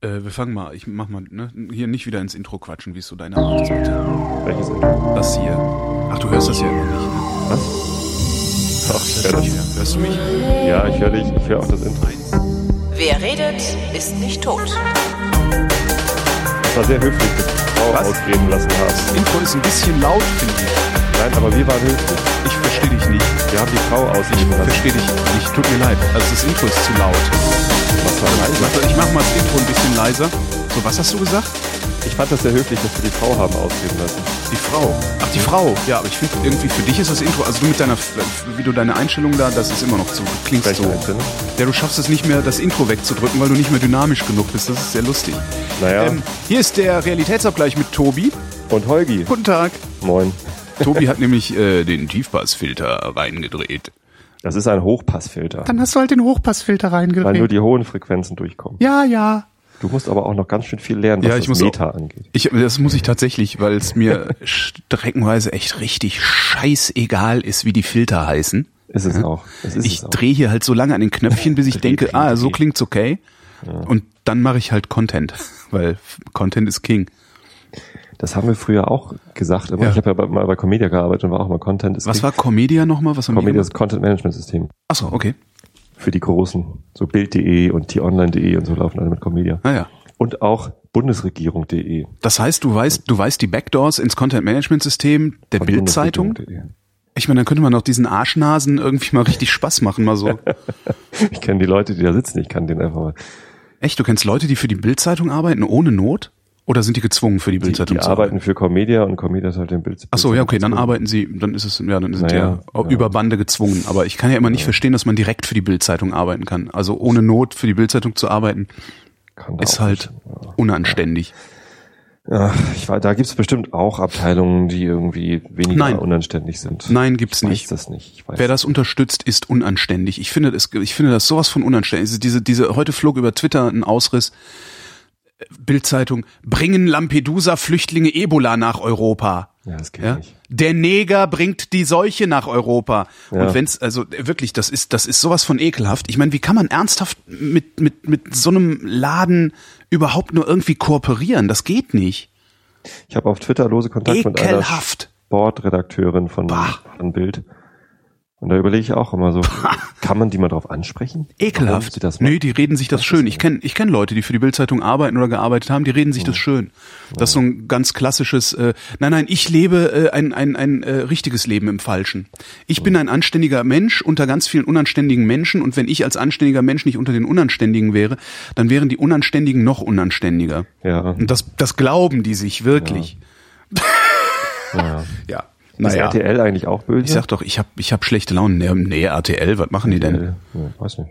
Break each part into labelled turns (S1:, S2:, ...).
S1: Äh, wir fangen mal, ich mach mal, ne? Hier nicht wieder ins Intro quatschen, wie es so deine Art ist, bitte.
S2: Welches Intro?
S1: Das hier. Ach, du hörst das ja immer nicht, ne?
S2: Was? Ach, ich höre das.
S1: Hörst du mich?
S2: Ja, ich höre dich. Ich höre auch das Intro.
S3: Wer redet, ist nicht tot.
S2: Das war sehr höflich, dass du die Frau
S1: Was?
S2: ausreden lassen hast.
S1: Das Intro ist ein bisschen laut, finde ich.
S2: Nein, aber wir waren höflich.
S1: Ich verstehe dich nicht.
S2: Wir haben die Frau ausreden
S1: Ich verstehe dich nicht. Tut mir leid. Also das Intro ist zu laut.
S2: Was war
S1: Ich mach,
S2: leise?
S1: ich mach mal das Intro ein bisschen leiser. So, was hast du gesagt?
S2: Ich fand das sehr höflich, dass wir die Frau haben ausreden lassen.
S1: Die Frau. Ach, die Frau. Ja, aber ich finde irgendwie für dich ist das Intro, also du mit deiner, wie du deine Einstellung da, das ist immer noch zu,
S2: Welche
S1: so.
S2: Einstellung?
S1: Ja, du schaffst es nicht mehr, das Intro wegzudrücken, weil du nicht mehr dynamisch genug bist. Das ist sehr lustig.
S2: Naja,
S1: Ähm, hier ist der Realitätsabgleich mit Tobi.
S2: und Holgi.
S1: Guten Tag.
S2: Moin.
S1: Tobi hat nämlich äh, den Tiefpassfilter reingedreht.
S2: Das ist ein Hochpassfilter,
S4: Dann hast du halt den Hochpassfilter
S2: weil nur die hohen Frequenzen durchkommen.
S4: Ja, ja.
S2: Du musst aber auch noch ganz schön viel lernen, was
S1: Ja,
S2: das
S1: ich muss
S2: Meta angeht.
S1: Ich, das muss ich tatsächlich, weil es mir streckenweise echt richtig scheißegal ist, wie die Filter heißen.
S2: Ist es auch. Es ist
S1: ich
S2: auch.
S1: drehe hier halt so lange an den Knöpfchen, bis ich denke, ah, so klingt's okay. Und dann mache ich halt Content, weil Content ist King.
S2: Das haben wir früher auch gesagt. Immer.
S1: Ja.
S2: Ich habe ja bei, mal bei Comedia gearbeitet und war auch mal Content. ist
S1: Was war Comedia nochmal? Was haben
S2: Comedia ist? Content Management System
S1: Achso, okay.
S2: für die großen. So Bild.de und t-online.de und so laufen alle mit Comedia.
S1: Naja.
S2: Und auch Bundesregierung.de.
S1: Das heißt, du weißt, du weißt die Backdoors ins Content Management System der Bildzeitung. Ich meine, dann könnte man auch diesen Arschnasen irgendwie mal richtig Spaß machen, mal so.
S2: Ich kenne die Leute, die da sitzen. Ich kann den einfach mal.
S1: Echt, du kennst Leute, die für die Bildzeitung arbeiten ohne Not? Oder sind die gezwungen für die
S2: Die,
S1: Bildzeitung
S2: die
S1: zu
S2: arbeiten für Comedia und Comedia ist halt den Bild.
S1: Ach so, ja, okay, dann arbeiten sie, dann ist es, ja, dann sind
S2: Naja,
S1: die ja,
S2: ja.
S1: über Bande gezwungen. Aber ich kann ja immer nicht verstehen, dass man direkt für die Bildzeitung arbeiten kann. Also ohne Not für die Bildzeitung zu arbeiten, ist halt
S2: nicht.
S1: unanständig.
S2: Ja, ich weiß, da gibt's bestimmt auch Abteilungen, die irgendwie weniger
S1: Nein.
S2: unanständig sind.
S1: Nein, gibt's
S2: ich weiß
S1: nicht.
S2: das nicht. Ich weiß
S1: Wer das unterstützt, ist unanständig. Ich finde das, ich finde das sowas von unanständig. Diese, diese, heute flog über Twitter ein Ausriss. Bildzeitung, bringen Lampedusa-Flüchtlinge Ebola nach Europa.
S2: Ja, das geht
S1: Ja?
S2: nicht.
S1: Der Neger bringt die Seuche nach Europa.
S2: Ja.
S1: Und wenn's, also wirklich, das ist, das ist sowas von ekelhaft. Ich meine, wie kann man ernsthaft mit, mit, mit so einem Laden überhaupt nur irgendwie kooperieren? Das geht nicht.
S2: Ich habe auf Twitter lose Kontakt mit einer
S1: Ekelhaft.
S2: Bordredakteurin von,
S1: Bah.
S2: von Bild. Und da überlege ich auch immer so, kann man die mal drauf ansprechen?
S1: Ekelhaft.
S2: Das
S1: Nö, die reden sich das schön. Ich kenne ich kenn Leute, die für die Bildzeitung arbeiten oder gearbeitet haben, die reden sich das schön. Das ist so ein ganz klassisches, äh, nein, nein, ich lebe äh, ein, ein, ein äh, richtiges Leben im Falschen. Ich bin ein anständiger Mensch unter ganz vielen unanständigen Menschen und wenn ich als anständiger Mensch nicht unter den Unanständigen wäre, dann wären die Unanständigen noch unanständiger.
S2: Ja,
S1: Und das, das glauben die sich wirklich.
S2: ja.
S1: Ja.
S2: Ist
S1: Naja.
S2: RTL eigentlich auch böse?
S1: Ich sag doch, ich habe ich hab schlechte Laune. Nee, nee, RTL, was machen die denn?
S2: RTL? Ja, weiß nicht.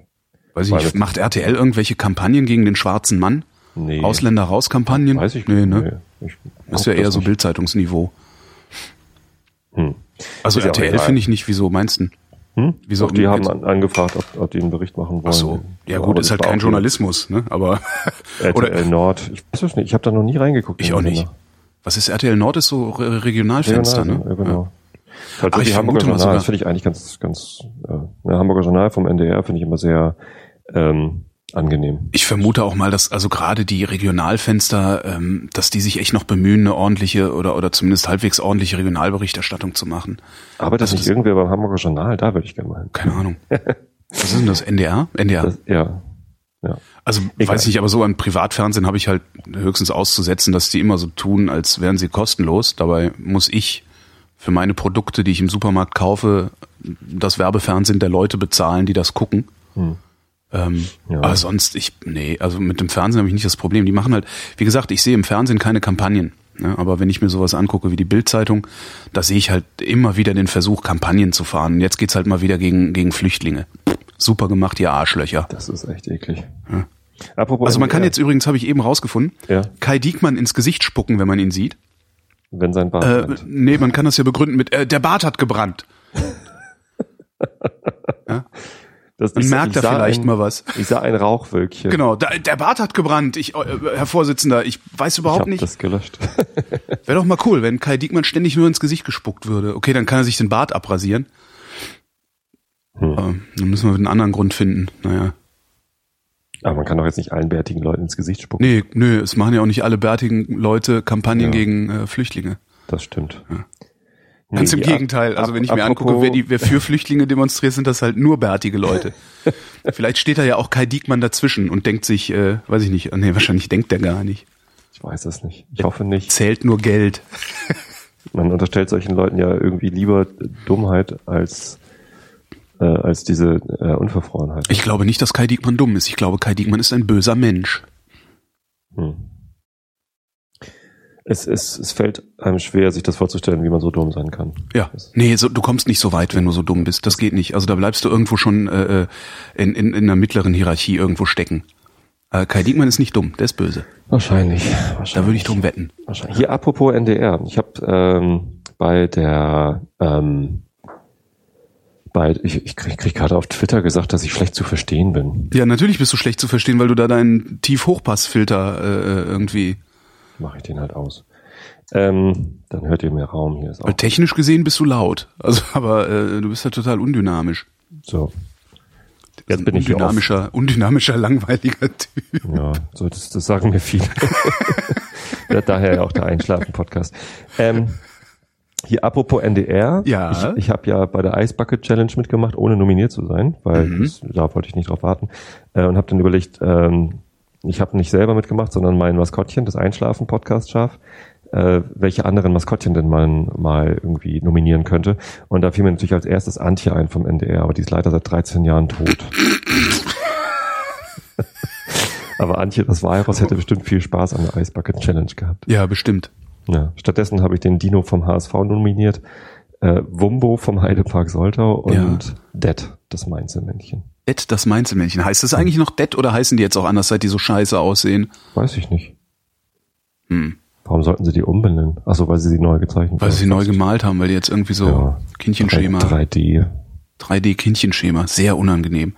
S1: Weiß ich nicht, macht RTL irgendwelche Kampagnen gegen den schwarzen Mann?
S2: Nee.
S1: Ausländer raus Kampagnen?
S2: Weiß ich
S1: nee,
S2: nicht.
S1: ne?
S2: Nee,
S1: Das ist ja eher
S2: das
S1: so. Bildzeitungsniveau.
S2: Hm.
S1: Also
S2: Ist
S1: RTL finde ich nicht, wieso meinst du?
S2: Hm?
S1: Wieso?
S2: Doch, die haben an, angefragt, ob, ob die einen Bericht machen wollen.
S1: Ach so. Ja gut, ist halt kein Journalismus, ne? Aber
S2: RTL
S1: oder
S2: Nord. Ich weiß es nicht. Ich habe da noch nie reingeguckt.
S1: ich auch nicht.
S2: Sender.
S1: Was ist RTL Nord? Ist so Re Regionalfenster,
S2: Regional,
S1: ne?
S2: Ja, genau. Halt
S1: Aber
S2: so
S1: ich
S2: die Hamburger Journal,
S1: sogar-
S2: das finde ich eigentlich ganz, ganz, äh, ja, Hamburger Journal vom NDR finde ich immer sehr ähm, angenehm.
S1: Ich vermute auch mal, dass also gerade die Regionalfenster, ähm, dass die sich echt noch bemühen, eine ordentliche oder oder zumindest halbwegs ordentliche Regionalberichterstattung zu machen.
S2: Aber das
S1: Also das-
S2: irgendwer beim Hamburger Journal, da würde ich gerne mal hin.
S1: Keine Ahnung. Was ist denn das? NDR? NDR.
S2: Das, ja. Ja.
S1: Also
S2: Egal.
S1: weiß nicht, aber so an Privatfernsehen habe ich halt höchstens auszusetzen, dass die immer so tun, als wären sie kostenlos. Dabei muss ich für meine Produkte, die ich im Supermarkt kaufe, das Werbefernsehen der Leute bezahlen, die das gucken.
S2: Hm.
S1: Ähm,
S2: Ja.
S1: Aber sonst, ich, nee, also mit dem Fernsehen habe ich nicht das Problem. Die machen halt, wie gesagt, ich sehe im Fernsehen keine Kampagnen. Ne? Aber wenn ich mir sowas angucke wie die Bildzeitung, da sehe ich halt immer wieder den Versuch, Kampagnen zu fahren. Und jetzt geht's halt mal wieder gegen, gegen Flüchtlinge. Super gemacht, ihr Arschlöcher.
S2: Das ist echt eklig. Apropos
S1: Also man kann jetzt übrigens, habe ich eben rausgefunden,
S2: Ja.
S1: Kai Diekmann ins Gesicht spucken, wenn man ihn sieht.
S2: wenn sein Bart
S1: Äh,
S2: brennt.
S1: nee, man kann das ja begründen mit, äh, der Bart hat gebrannt.
S2: Das,
S1: Dann
S2: ich-
S1: merkt
S2: ich sah
S1: vielleicht
S2: ein,
S1: mal was.
S2: Ich sah ein Rauchwölkchen.
S1: Genau, da, der Bart hat gebrannt. Ich, äh, Herr Vorsitzender, ich weiß
S2: Ich
S1: überhaupt
S2: habe
S1: nicht.
S2: das gelöscht.
S1: Wäre doch mal cool, wenn Kai Diekmann ständig nur ins Gesicht gespuckt würde. Okay, dann kann er sich den Bart abrasieren.
S2: Hm.
S1: Ähm, dann müssen wir einen anderen Grund finden. Naja.
S2: Aber man kann doch jetzt nicht allen bärtigen Leuten ins Gesicht spucken.
S1: Nee, nö, es machen ja auch nicht alle bärtigen Leute Kampagnen
S2: Ja.
S1: gegen äh, Flüchtlinge.
S2: Das stimmt.
S1: Ja. Ganz
S2: Nee,
S1: im
S2: die
S1: Gegenteil. Also wenn ich mir angucke, wer, die, wer für Flüchtlinge demonstriert, sind das halt nur bärtige Leute. Vielleicht steht da ja auch Kai Diekmann dazwischen und denkt sich, äh, weiß ich nicht, nee, wahrscheinlich denkt der gar nicht.
S2: Ich weiß es nicht. Ich hoffe nicht.
S1: Zählt nur Geld.
S2: Man unterstellt solchen Leuten ja irgendwie lieber Dummheit als, äh, als diese äh, Unverfrorenheit.
S1: Ich glaube nicht, dass Kai Diekmann dumm ist. Ich glaube, Kai Diekmann ist ein böser Mensch.
S2: Hm. Es, es, es fällt einem schwer, sich das vorzustellen, wie man so dumm sein kann.
S1: Ja. Nee, so, du kommst nicht so weit, wenn du so dumm bist. Das geht nicht. Also da bleibst du irgendwo schon äh, äh, in, in, in einer mittleren Hierarchie irgendwo stecken. Äh, Kai Diekmann ist nicht dumm, der ist böse.
S2: Wahrscheinlich. wahrscheinlich.
S1: Da würde ich drum wetten.
S2: Wahrscheinlich. Hier apropos NDR. Ich habe ähm, bei der ähm, bei ich, ich krieg, krieg gerade auf Twitter gesagt, dass ich schlecht zu verstehen bin.
S1: Ja, natürlich bist du schlecht zu verstehen, weil du da deinen Tief-Hochpass-Filter äh, irgendwie.
S2: Mache ich den halt aus. Ähm, dann hört ihr mehr Raum. Hier ist auch
S1: technisch gesehen bist du laut. Also, aber äh, du bist ja total undynamisch.
S2: so. Jetzt bin ich
S1: undynamischer, undynamischer, langweiliger Typ.
S2: Ja, so das, das sagen mir viele. daher ja auch der Einschlafen-Podcast. Ähm, hier apropos NDR.
S1: Ja.
S2: Ich, ich habe ja bei der Ice Bucket Challenge mitgemacht, ohne nominiert zu sein, weil
S1: Mhm.
S2: das, da wollte ich nicht drauf warten. Äh, und habe dann überlegt, ähm, ich habe nicht selber mitgemacht, sondern mein Maskottchen, das Einschlafen-Podcast-Schaf, äh, welche anderen Maskottchen denn man mal irgendwie nominieren könnte. Und da fiel mir natürlich als erstes Antje ein vom NDR, aber die ist leider seit 13 Jahren tot. aber Antje, das Virus, hätte bestimmt viel Spaß an der Ice Bucket Challenge gehabt.
S1: Ja, bestimmt.
S2: Ja, stattdessen habe ich den Dino vom HSV nominiert, äh, Wumbo vom Heidepark Soltau und
S1: Ja.
S2: Det, das Mainzelmännchen.
S1: Det, das Mainzelmännchen. Heißt das eigentlich noch Det oder heißen die jetzt auch anders, seit die so scheiße aussehen?
S2: Weiß ich nicht.
S1: Hm.
S2: Warum sollten sie die umbenennen? Achso, weil sie sie neu gezeichnet
S1: Weil
S2: haben.
S1: sie neu gemalt haben, weil die jetzt irgendwie so
S2: Ja.
S1: Kindchenschema,
S2: 3D.
S1: 3D-Kindchenschema, sehr unangenehm.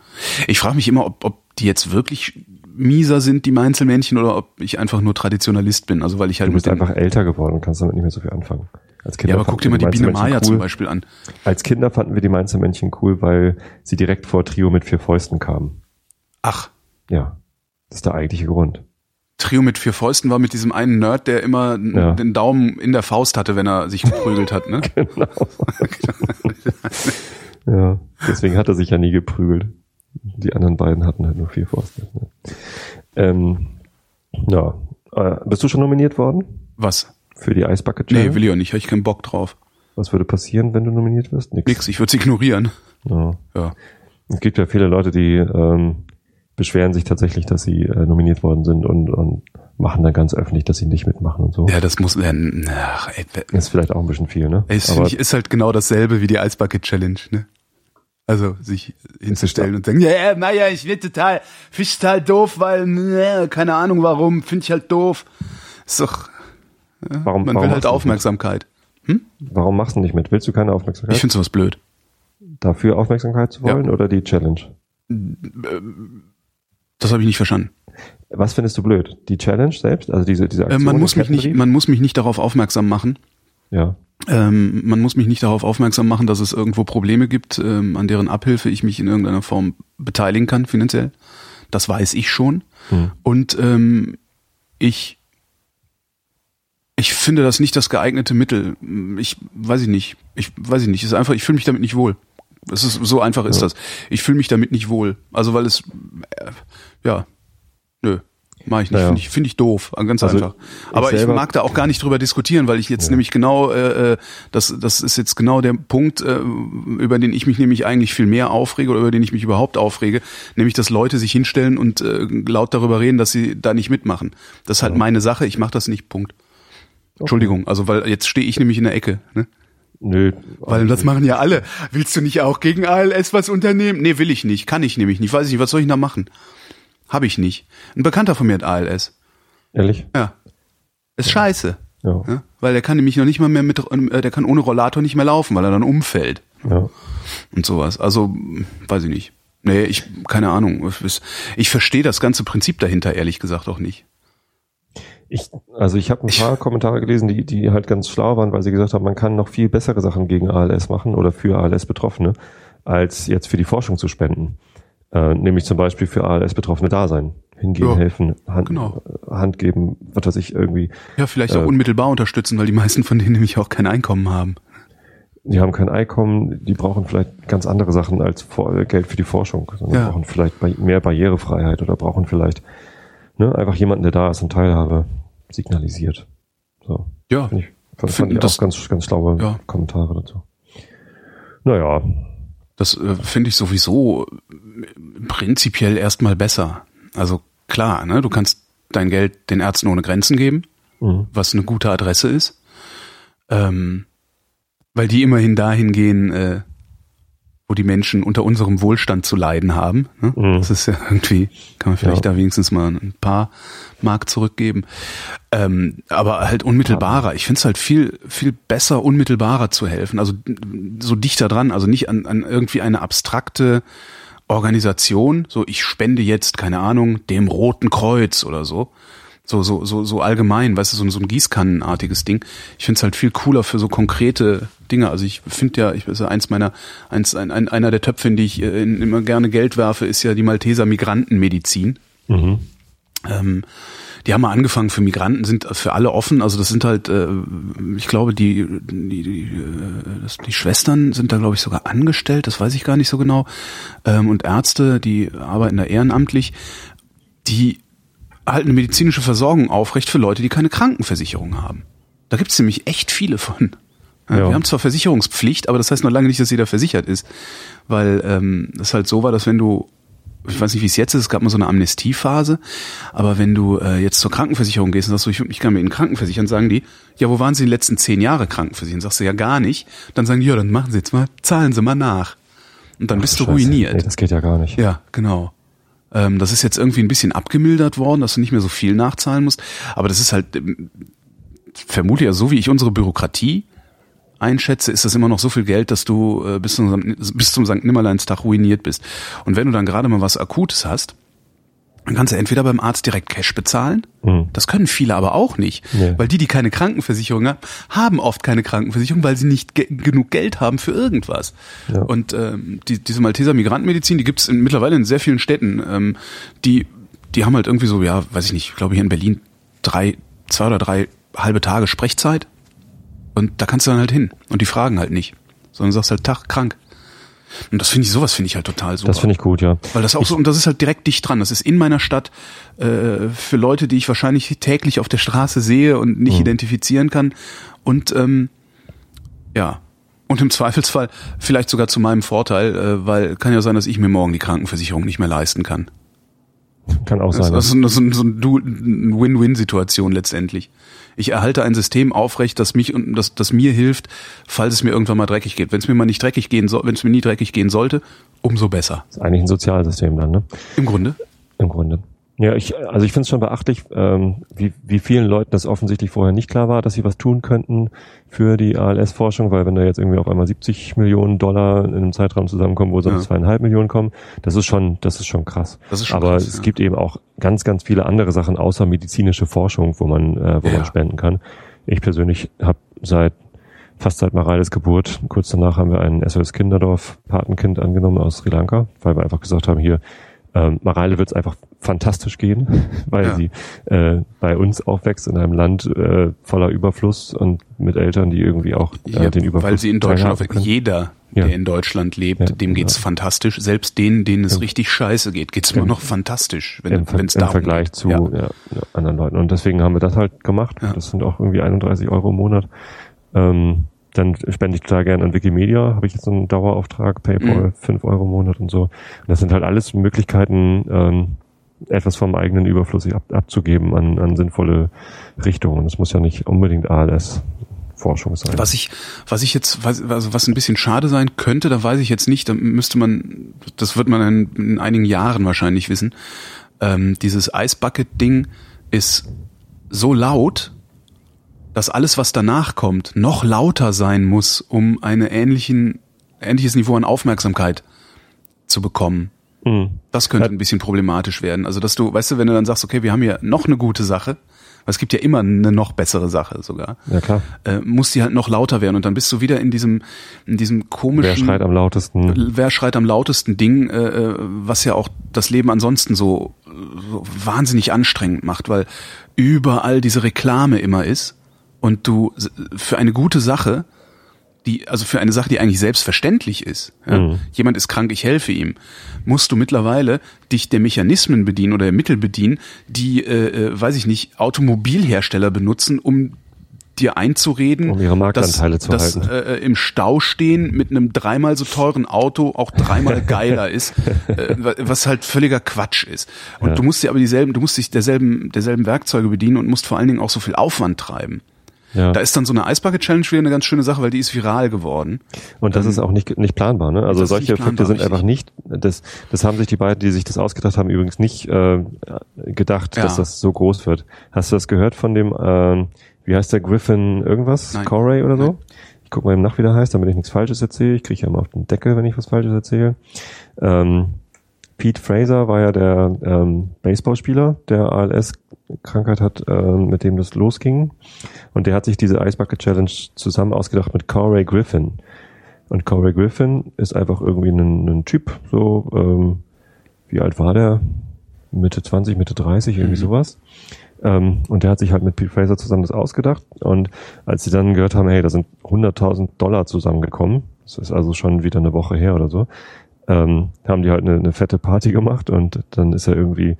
S1: Ich frage mich immer, ob, ob die jetzt wirklich mieser sind, die Mainzelmännchen, oder ob ich einfach nur Traditionalist bin. Also weil ich halt
S2: Du bist einfach älter geworden und kannst damit nicht mehr so viel anfangen. Als Kinder
S1: Ja, aber guck dir mal
S2: wir
S1: die Biene Maya
S2: cool.
S1: zum Beispiel an.
S2: Als Kinder fanden wir die Mainzelmännchen cool, weil sie direkt vor Trio mit vier Fäusten kamen.
S1: Ach,
S2: Ja, das ist der eigentliche Grund.
S1: Trio mit vier Fäusten war mit diesem einen Nerd, der immer
S2: Ja.
S1: den Daumen in der Faust hatte, wenn er sich geprügelt hat, ne?
S2: Genau. ja, deswegen hat er sich ja nie geprügelt. Die anderen beiden hatten halt nur vier Fäuste. Ne? Ähm, ja, äh, bist du schon nominiert worden
S1: Was?
S2: für die Ice Bucket Challenge?
S1: Nee, will ich auch nicht, habe ich keinen Bock drauf.
S2: Was würde passieren, wenn du nominiert wirst? Nix.
S1: Nix, ich würde ignorieren.
S2: Ja.
S1: Ja.
S2: Es gibt ja viele Leute, die ähm, beschweren sich tatsächlich, dass sie äh, nominiert worden sind und, und machen dann ganz öffentlich, dass sie nicht mitmachen und so.
S1: Ja, das muss, ja, ach, ey,
S2: Ist vielleicht auch ein bisschen viel, ne?
S1: das
S2: Aber
S1: ich, ist halt genau dasselbe wie die Eisbucket Challenge, ne? Also, sich hinzustellen und sagen, ja, yeah, naja, ich bin total, find ich total doof, weil, ne, keine Ahnung warum, finde ich halt doof. Ist doch,
S2: warum,
S1: man
S2: warum
S1: will halt Aufmerksamkeit.
S2: mit? Warum machst du nicht mit? Willst du keine Aufmerksamkeit?
S1: Ich finde sowas blöd.
S2: dafür Aufmerksamkeit zu wollen oder die Challenge?
S1: Das habe ich nicht verstanden.
S2: Was findest du blöd? Die Challenge selbst? Also diese, diese
S1: Äh,
S2: Aktion?
S1: man muss mich nicht, man muss mich nicht darauf aufmerksam machen.
S2: Ja.
S1: Ähm, man muss mich nicht darauf aufmerksam machen, dass es irgendwo Probleme gibt, ähm, an deren Abhilfe ich mich in irgendeiner Form beteiligen kann, finanziell. Das weiß ich schon.
S2: Hm.
S1: Und ähm, ich ich finde das nicht das geeignete Mittel. Ich weiß ich nicht. Ich weiß ich nicht. Es ist einfach, ich fühle mich damit nicht wohl. Es ist so einfach ist
S2: Ja.
S1: das. Ich fühle mich damit nicht wohl. Also weil es äh, ja, nö, mache ich nicht.
S2: Naja.
S1: Finde ich, finde ich doof, ganz
S2: Also,
S1: einfach. Aber ich
S2: selber-
S1: mag da auch gar nicht drüber diskutieren, weil ich jetzt
S2: Ja.
S1: nämlich genau, äh, äh, das, das ist jetzt genau der Punkt, äh, über den ich mich nämlich eigentlich viel mehr aufrege oder über den ich mich überhaupt aufrege, nämlich dass Leute sich hinstellen und äh, laut darüber reden, dass sie da nicht mitmachen. Das ist halt
S2: Ja.
S1: meine Sache. Ich mache das nicht. Punkt. Entschuldigung, also weil jetzt stehe ich nämlich in der Ecke. Ne?
S2: Nö.
S1: Weil das machen ja alle. Willst du nicht auch gegen ALS was unternehmen? Nee, will ich nicht. Kann ich nämlich nicht. Weiß ich nicht. Was soll ich da machen? Habe ich nicht. Ein Bekannter von mir hat ALS.
S2: Ehrlich?
S1: Ja. Ist scheiße.
S2: Ja.
S1: Ja? Weil der kann nämlich noch nicht mal mehr mit, äh, der kann ohne Rollator nicht mehr laufen, weil er dann umfällt
S2: ja.
S1: und sowas. Also, weiß ich nicht. Nee, ich, keine Ahnung. Ich verstehe das ganze Prinzip dahinter ehrlich gesagt auch nicht.
S2: Ich, also ich habe ein paar Kommentare gelesen, die, die halt ganz schlau waren, weil sie gesagt haben, man kann noch viel bessere Sachen gegen ALS machen oder für ALS-Betroffene, als jetzt für die Forschung zu spenden. Äh, nämlich zum Beispiel für ALS-Betroffene da sein. Hingehen,
S1: Ja,
S2: helfen, Hand,
S1: genau.
S2: Hand geben, was weiß ich, irgendwie.
S1: Ja, vielleicht auch
S2: Äh,
S1: unmittelbar unterstützen, weil die meisten von denen nämlich auch kein Einkommen haben.
S2: Die haben kein Einkommen, die brauchen vielleicht ganz andere Sachen als vor, Geld für die Forschung. Sondern
S1: Ja.
S2: brauchen vielleicht mehr Barrierefreiheit oder brauchen vielleicht ne, einfach jemanden, der da ist und Teilhabe signalisiert. So.
S1: Ja,
S2: Finde ich, fand, fand ich
S1: das-
S2: auch ganz, ganz schlaue
S1: Ja.
S2: Kommentare dazu. Naja,
S1: das äh, finde ich sowieso äh, prinzipiell erstmal besser. Also klar, ne, du kannst dein Geld den Ärzten ohne Grenzen geben,
S2: mhm.
S1: was eine gute Adresse ist. Ähm, weil die immerhin dahin gehen, äh, wo die Menschen unter unserem Wohlstand zu leiden haben. Ne?
S2: Mhm.
S1: Das ist ja irgendwie, kann man vielleicht
S2: Ja.
S1: da wenigstens mal ein paar Mark zurückgeben. Ähm, aber halt unmittelbarer. Ich finde es halt viel, viel besser, unmittelbarer zu helfen. Also so dichter dran, also nicht an, an irgendwie eine abstrakte Organisation, so ich spende jetzt, keine Ahnung, dem Roten Kreuz oder so. So, so, so, so allgemein, weißt du, so, so ein Gießkannenartiges Ding. Ich finde es halt viel cooler für so konkrete Dinge. Also ich finde ja, ich weiß ja, eins meiner, eins, ein, ein, einer der Töpfe, in die ich äh, in, immer gerne Geld werfe, ist ja die Malteser Migrantenmedizin.
S2: Mhm.
S1: Ähm, die haben mal angefangen für Migranten, sind für alle offen. Also das sind halt, äh, ich glaube, die, die, die, äh, das- die Schwestern sind da, glaube ich, sogar angestellt, das weiß ich gar nicht so genau. Ähm, und Ärzte, die arbeiten da ehrenamtlich, die halten eine medizinische Versorgung aufrecht für Leute, die keine Krankenversicherung haben. Da gibt's nämlich echt viele von. Ja. Wir haben zwar Versicherungspflicht, aber das heißt noch lange nicht, dass jeder versichert ist. Weil ähm, das halt so war, dass wenn du, ich weiß nicht, wie es jetzt ist, es gab mal so eine Amnestiephase, aber wenn du äh, jetzt zur Krankenversicherung gehst und sagst, du, ich, ich kann mir Ihnen krankenversichern, sagen die, ja, wo waren Sie die letzten zehn Jahre krankenversichern? Sagst du ja gar nicht. Dann sagen die, ja, dann machen Sie jetzt mal, zahlen Sie mal nach. Und dann bist du
S2: Scheiße.
S1: ruiniert.
S2: Nee, das geht ja gar nicht.
S1: Ja, genau. Ähm, das ist jetzt irgendwie ein bisschen abgemildert worden, dass du nicht mehr so viel nachzahlen musst. Aber das ist halt, ähm, vermute ja, so wie ich unsere Bürokratie einschätze, ist das immer noch so viel Geld, dass du äh, bis zum, bis zum St. Nimmerleinstag ruiniert bist. Und wenn du dann gerade mal was Akutes hast, dann kannst du entweder beim Arzt direkt Cash bezahlen.
S2: Mhm.
S1: Das können viele aber auch nicht.
S2: Nee.
S1: Weil die, die keine Krankenversicherung haben, haben oft keine Krankenversicherung, weil sie nicht ge genug Geld haben für irgendwas.
S2: Ja.
S1: Und ähm, die, diese Malteser Migrantenmedizin, die gibt's in, mittlerweile in sehr vielen Städten. Ähm, die, die haben halt irgendwie so, ja, weiß ich nicht, ich glaube hier in Berlin drei, zwei oder drei halbe Tage Sprechzeit. Und da kannst du dann halt hin. Und die fragen halt nicht. Sondern sagst halt, Tag, krank. Und das finde ich, sowas finde ich halt total super.
S2: Das finde ich gut, ja.
S1: Weil das auch so, und das ist halt direkt dicht dran. Das ist in meiner Stadt äh, für Leute, die ich wahrscheinlich täglich auf der Straße sehe und nicht identifizieren kann. Und ähm, ja. Und im Zweifelsfall vielleicht sogar zu meinem Vorteil, äh, weil kann ja sein, dass ich mir morgen die Krankenversicherung nicht mehr leisten kann.
S2: Kann auch
S1: Das
S2: sein.
S1: ist so, so, so Du- eine Win-Win-Situation letztendlich. Ich erhalte ein System aufrecht, das mich und das, das mir hilft, falls es mir irgendwann mal dreckig geht. Wenn es mir mal nicht dreckig gehen soll, wenn es mir nie dreckig gehen sollte, umso besser.
S2: ist eigentlich ein Sozialsystem dann, ne?
S1: Im Grunde.
S2: Im Grunde. Ja, ich, also ich finde es schon beachtlich, ähm, wie, wie vielen Leuten das offensichtlich vorher nicht klar war, dass sie was tun könnten für die ALS-Forschung, weil wenn da jetzt irgendwie auf einmal 70 Millionen Dollar in einem Zeitraum zusammenkommen, wo sonst
S1: Ja.
S2: zweieinhalb Millionen kommen, das ist schon, das ist schon krass.
S1: Das ist schon
S2: Aber
S1: krass,
S2: es
S1: ja.
S2: gibt eben auch ganz, ganz viele andere Sachen außer medizinische Forschung, wo man, äh, wo
S1: Ja.
S2: man spenden kann. Ich persönlich habe seit fast seit Mareiles Geburt, kurz danach haben wir ein SOS Kinderdorf Patenkind angenommen aus Sri Lanka, weil wir einfach gesagt haben, hier, ähm, Mareile wird es einfach fantastisch gehen, weil
S1: Ja.
S2: sie äh, bei uns aufwächst in einem Land äh, voller Überfluss und mit Eltern, die irgendwie auch äh,
S1: Ja,
S2: den Überfluss
S1: weil sie in Deutschland,
S2: können.
S1: jeder,
S2: Ja.
S1: der in Deutschland lebt, dem geht's
S2: ja.
S1: fantastisch. Selbst denen, denen es richtig scheiße geht, geht's immer
S2: Im-
S1: noch fantastisch, wenn
S2: im,
S1: es
S2: im
S1: darum
S2: Vergleich
S1: geht.
S2: zu
S1: Ja.
S2: anderen Leuten. Und deswegen haben wir das halt gemacht. Das sind auch irgendwie 31 Euro im Monat. Ähm, dann spende ich total gerne an Wikimedia, habe ich jetzt einen Dauerauftrag, PayPal,
S1: Mhm.
S2: 5 Euro im Monat und so. Und das sind halt alles Möglichkeiten, ähm, etwas vom eigenen Überfluss ab, abzugeben an, an sinnvolle Richtungen. Das muss ja nicht unbedingt ALS-Forschung sein.
S1: Was ich, was ich jetzt, was, also was ein bisschen schade sein könnte, da weiß ich jetzt nicht, da müsste man, das wird man in, in einigen Jahren wahrscheinlich wissen. Ähm, dieses Eisbucket-Ding ist so laut, dass alles, was danach kommt, noch lauter sein muss, um ähnlichen, ähnliches Niveau an Aufmerksamkeit zu bekommen.
S2: Mhm.
S1: Das könnte ein bisschen problematisch werden. Also, dass du, weißt du, wenn du dann sagst, okay, wir haben hier noch eine gute Sache, weil es gibt ja immer eine noch bessere Sache sogar,
S2: Ja klar.
S1: äh, muss die halt noch lauter werden und dann bist du wieder in diesem, in diesem komischen.
S2: Wer schreit am lautesten?
S1: Wer schreit am lautesten Ding, äh, äh, was ja auch das Leben ansonsten so, so wahnsinnig anstrengend macht, weil überall diese Reklame immer ist und du für eine gute Sache, die, also für eine Sache, die eigentlich selbstverständlich ist, ja,
S2: Mhm.
S1: jemand ist krank, ich helfe ihm, musst du mittlerweile dich der Mechanismen bedienen oder der Mittel bedienen, die, äh, äh, weiß ich nicht, Automobilhersteller benutzen, um dir einzureden,
S2: Um ihre Marktanteile
S1: dass,
S2: zu
S1: dass,
S2: halten.
S1: Äh, im Stau stehen mit einem dreimal so teuren Auto auch dreimal geiler ist, äh, wa- was halt völliger Quatsch ist. Und
S2: Ja.
S1: du musst dir aber dieselben, du musst dich derselben, derselben Werkzeuge bedienen und musst vor allen Dingen auch so viel Aufwand treiben.
S2: Ja.
S1: Da ist dann so eine Eisbucket Challenge wieder eine ganz schöne Sache, weil die ist viral geworden.
S2: Und das ist auch nicht, nicht planbar, ne? Also solche Effekte sind einfach nicht, das, das haben sich die beiden, die sich das ausgedacht haben, übrigens nicht äh, gedacht,
S1: Ja.
S2: dass das so groß wird. Hast du das gehört von dem, ähm, wie heißt der Griffin irgendwas?
S1: Nein.
S2: Corey oder so?
S1: Nein.
S2: Ich guck mal eben nach, wie der heißt, damit ich nichts Falsches erzähle. Ich kriege ja immer auf den Deckel, wenn ich was Falsches erzähle. Ähm, Pete Fraser war ja der ähm, Baseballspieler, der ALS-Krankheit hat, ähm, mit dem das losging. Und der hat sich diese Ice Bucket Challenge zusammen ausgedacht mit Corey Griffin. Und Corey Griffin ist einfach irgendwie ein, ein Typ, so, ähm, wie alt war der? Mitte 20, Mitte 30, irgendwie
S1: Mhm.
S2: sowas. Ähm, und der hat sich halt mit Pete Fraser zusammen das ausgedacht. Und als sie dann gehört haben, hey, da sind 100.000 Dollar zusammengekommen, das ist also schon wieder eine Woche her oder so, ähm, haben die halt eine, eine fette Party gemacht und dann ist er irgendwie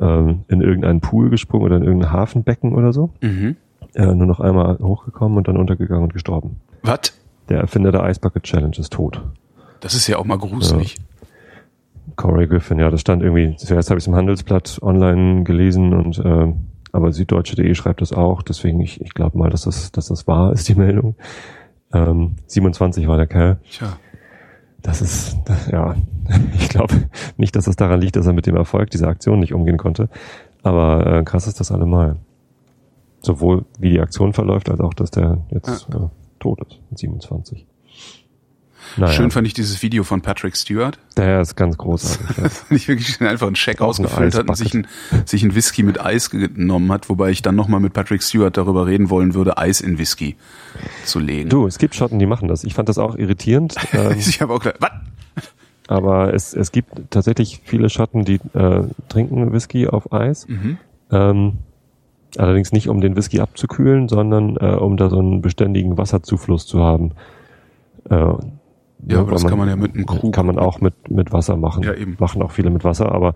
S2: ähm, in irgendeinen Pool gesprungen oder in irgendein Hafenbecken oder so.
S1: Mhm.
S2: Äh, nur noch einmal hochgekommen und dann untergegangen und gestorben.
S1: Was?
S2: Der Erfinder der Ice Bucket Challenge ist tot.
S1: Das ist ja auch mal gruselig.
S2: Corey Griffin, ja, das stand irgendwie, zuerst habe ich es im Handelsblatt online gelesen und äh, aber süddeutsche.de schreibt das auch, deswegen ich, ich glaube mal, dass das, dass das wahr ist, die Meldung. Ähm, 27 war der Kerl.
S1: Tja.
S2: Das ist, ja, ich glaube nicht, dass es daran liegt, dass er mit dem Erfolg dieser Aktion nicht umgehen konnte. Aber äh, krass ist das allemal. Sowohl wie die Aktion verläuft, als auch, dass der jetzt äh, tot ist, mit 27. Naja,
S1: Schön fand ich dieses Video von Patrick Stewart.
S2: der ist ganz großartig. ja.
S1: Ich wirklich einfach einen Scheck ausgefüllt hat und sich ein, sich ein Whisky mit Eis genommen hat, wobei ich dann nochmal mit Patrick Stewart darüber reden wollen würde, Eis in Whisky zu legen.
S2: Du, es gibt Schotten, die machen das. Ich fand das auch irritierend. Ähm,
S1: Ich habe auch gedacht, was?
S2: aber es, es gibt tatsächlich viele Schotten, die äh, trinken Whisky auf Eis.
S1: Mhm.
S2: Ähm, allerdings nicht, um den Whisky abzukühlen, sondern äh, um da so einen beständigen Wasserzufluss zu haben. Äh,
S1: Ja, aber
S2: weil
S1: das kann man ja mit einem Krug.
S2: Kann man auch mit, mit Wasser machen.
S1: Ja, eben.
S2: Machen auch viele mit Wasser, aber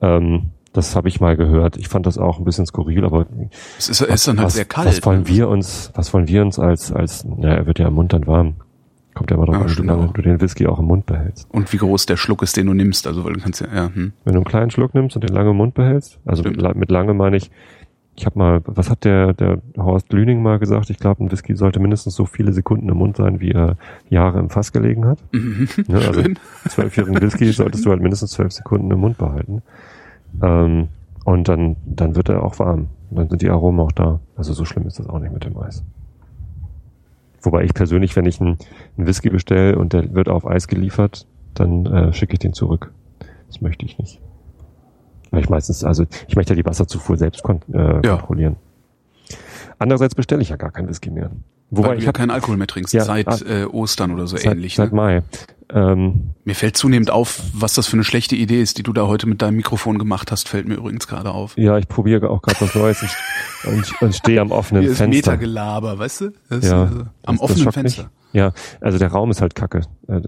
S2: ähm, das habe ich mal gehört. Ich fand das auch ein bisschen skurril, aber
S1: Es ist, es ist dann halt
S2: was,
S1: sehr kalt.
S2: was wollen wir uns, was wollen wir uns als, als, na, er wird ja im Mund dann warm. Kommt ja immer drauf
S1: Ja,
S2: an, wie lange du den Whisky auch im Mund behältst.
S1: Und wie groß der Schluck ist, den du nimmst. Also, weil du kannst ja, ja, hm.
S2: Wenn du einen kleinen Schluck nimmst und den lange im Mund behältst, also mit,
S1: Stimmt.
S2: mit lange meine ich, ich habe mal, was hat der, der Horst Lüning mal gesagt? Ich glaube, ein Whisky sollte mindestens so viele Sekunden im Mund sein, wie er Jahre im Fass gelegen hat.
S1: Mhm.
S2: Ne, also zwölfjährigen Whisky solltest du halt mindestens zwölf Sekunden im Mund behalten. Ähm, und dann, dann wird er auch warm. Dann sind die Aromen auch da. Also so schlimm ist das auch nicht mit dem Eis. Wobei ich persönlich, wenn ich einen, einen Whisky bestelle und der wird auf Eis geliefert, dann äh, schicke ich den zurück. Das möchte ich nicht. Weil ich meistens, also ich möchte ja die Wasserzufuhr selbst kon äh,
S1: Ja.
S2: kontrollieren. Andererseits bestelle ich ja gar keinen Whisky mehr. Wobei
S1: weil du
S2: ich
S1: ja keinen Alkohol mehr trinkst.
S2: Ja,
S1: seit
S2: ah.
S1: äh, Ostern oder so
S2: seit,
S1: ähnlich.
S2: seit
S1: Ne?
S2: Mai. Ähm,
S1: Mir fällt zunehmend auf, was das für eine schlechte Idee ist, die du da heute mit deinem Mikrofon gemacht hast, fällt mir übrigens gerade auf.
S2: Ja, ich probiere auch gerade was Neues und, und stehe am offenen
S1: Hier ist
S2: Fenster.
S1: Metagelaber, weißt du? Das ist,
S2: Ja,
S1: äh, am
S2: das- das
S1: offenen
S2: schockt
S1: Fenster.
S2: mich. Ja, also der Raum ist halt kacke. Äh,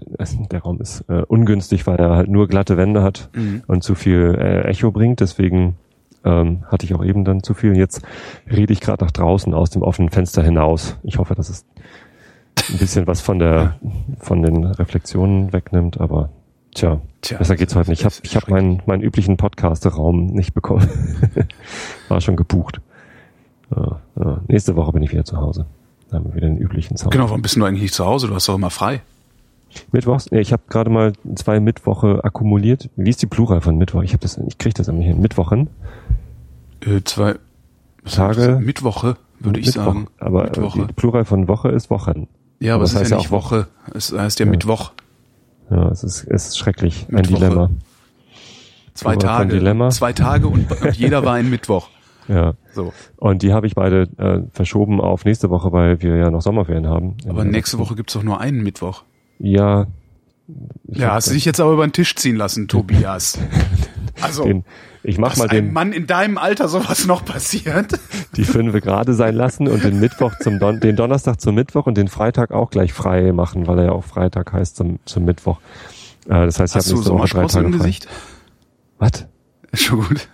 S2: Der Raum ist äh, ungünstig, weil er halt nur glatte Wände hat
S1: Mhm.
S2: und zu viel äh, Echo bringt. Deswegen ähm, hatte ich auch eben dann zu viel. Jetzt rede ich gerade nach draußen aus dem offenen Fenster hinaus. Ich hoffe, dass es ein bisschen was von der von den Reflexionen wegnimmt, aber tja,
S1: Tja,
S2: besser geht's heute nicht. Ich habe ich hab meinen meinen üblichen Podcast-Raum nicht bekommen. War schon gebucht. Ja, ja. Nächste Woche bin ich wieder zu Hause. Dann haben wir wieder den üblichen Sound.
S1: Genau, warum bist du eigentlich nicht zu Hause? Du hast doch immer frei.
S2: Mittwochs? Nee, ich habe gerade mal zwei Mittwoche akkumuliert. Wie ist die Plural von Mittwoch? Ich habe das, ich kriege das immer hin. Mittwochen.
S1: Äh, zwei
S2: Tage.
S1: heißt? Mittwoche, würde ich
S2: Mittwoch.
S1: sagen.
S2: Aber äh,
S1: Mittwoche.
S2: die Plural von Woche ist Wochen.
S1: Ja, aber
S2: aber
S1: es ist ja
S2: heißt
S1: nicht
S2: auch
S1: Woche. Es heißt ja,
S2: Ja.
S1: Mittwoch.
S2: Ja, es ist, es ist schrecklich. Ein
S1: Mittwoche.
S2: Dilemma.
S1: Zwei Tage.
S2: Dilemma.
S1: Zwei Tage und, und jeder war ein Mittwoch.
S2: Ja.
S1: So.
S2: Und die habe ich beide äh, verschoben auf nächste Woche, weil wir ja noch Sommerferien haben.
S1: Aber nächste Woche gibt's doch nur einen Mittwoch.
S2: Ja.
S1: Ja, hast du dich jetzt aber über den Tisch ziehen lassen, Tobias. Also,
S2: den, ich mach mal
S1: einem
S2: den,
S1: Mann in deinem Alter sowas noch passiert.
S2: die Fünfe gerade sein lassen und den Mittwoch zum Don den Donnerstag zum Mittwoch und den Freitag auch gleich frei machen, weil er ja auch Freitag heißt zum, zum Mittwoch. Äh, das heißt, ich
S1: Hast
S2: habe nächste Woche drei Tage frei.
S1: Gesicht?
S2: Was?
S1: Schon gut.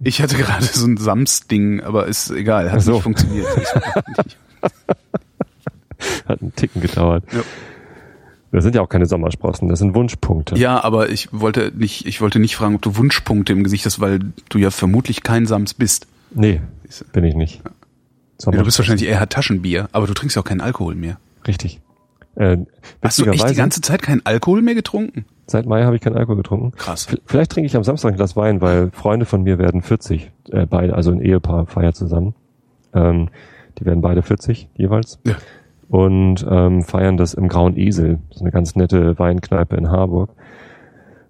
S1: Ich hatte gerade so ein Sams-Ding, aber ist egal, hat
S2: so.
S1: nicht funktioniert.
S2: Hat einen Ticken gedauert.
S1: Ja.
S2: Das sind ja auch keine Sommersprossen, das sind Wunschpunkte.
S1: ja, aber ich wollte nicht, ich wollte nicht fragen, ob du Wunschpunkte im Gesicht hast, weil du ja vermutlich kein Sams bist.
S2: Nee, bin ich nicht.
S1: Ja, du bist wahrscheinlich eher Taschenbier, aber du trinkst ja auch keinen Alkohol mehr.
S2: Richtig. Äh,
S1: Hast du echt die ganze Zeit keinen Alkohol mehr getrunken?
S2: Seit Mai habe ich keinen Alkohol getrunken.
S1: Krass.
S2: Vielleicht trinke ich am Samstag ein Glas Wein, weil Freunde von mir werden 40, äh, beide, also ein Ehepaar feiert zusammen. Ähm, die werden beide 40 jeweils
S1: Ja.
S2: und ähm, feiern das im Grauen Esel. Das ist eine ganz nette Weinkneipe in Harburg.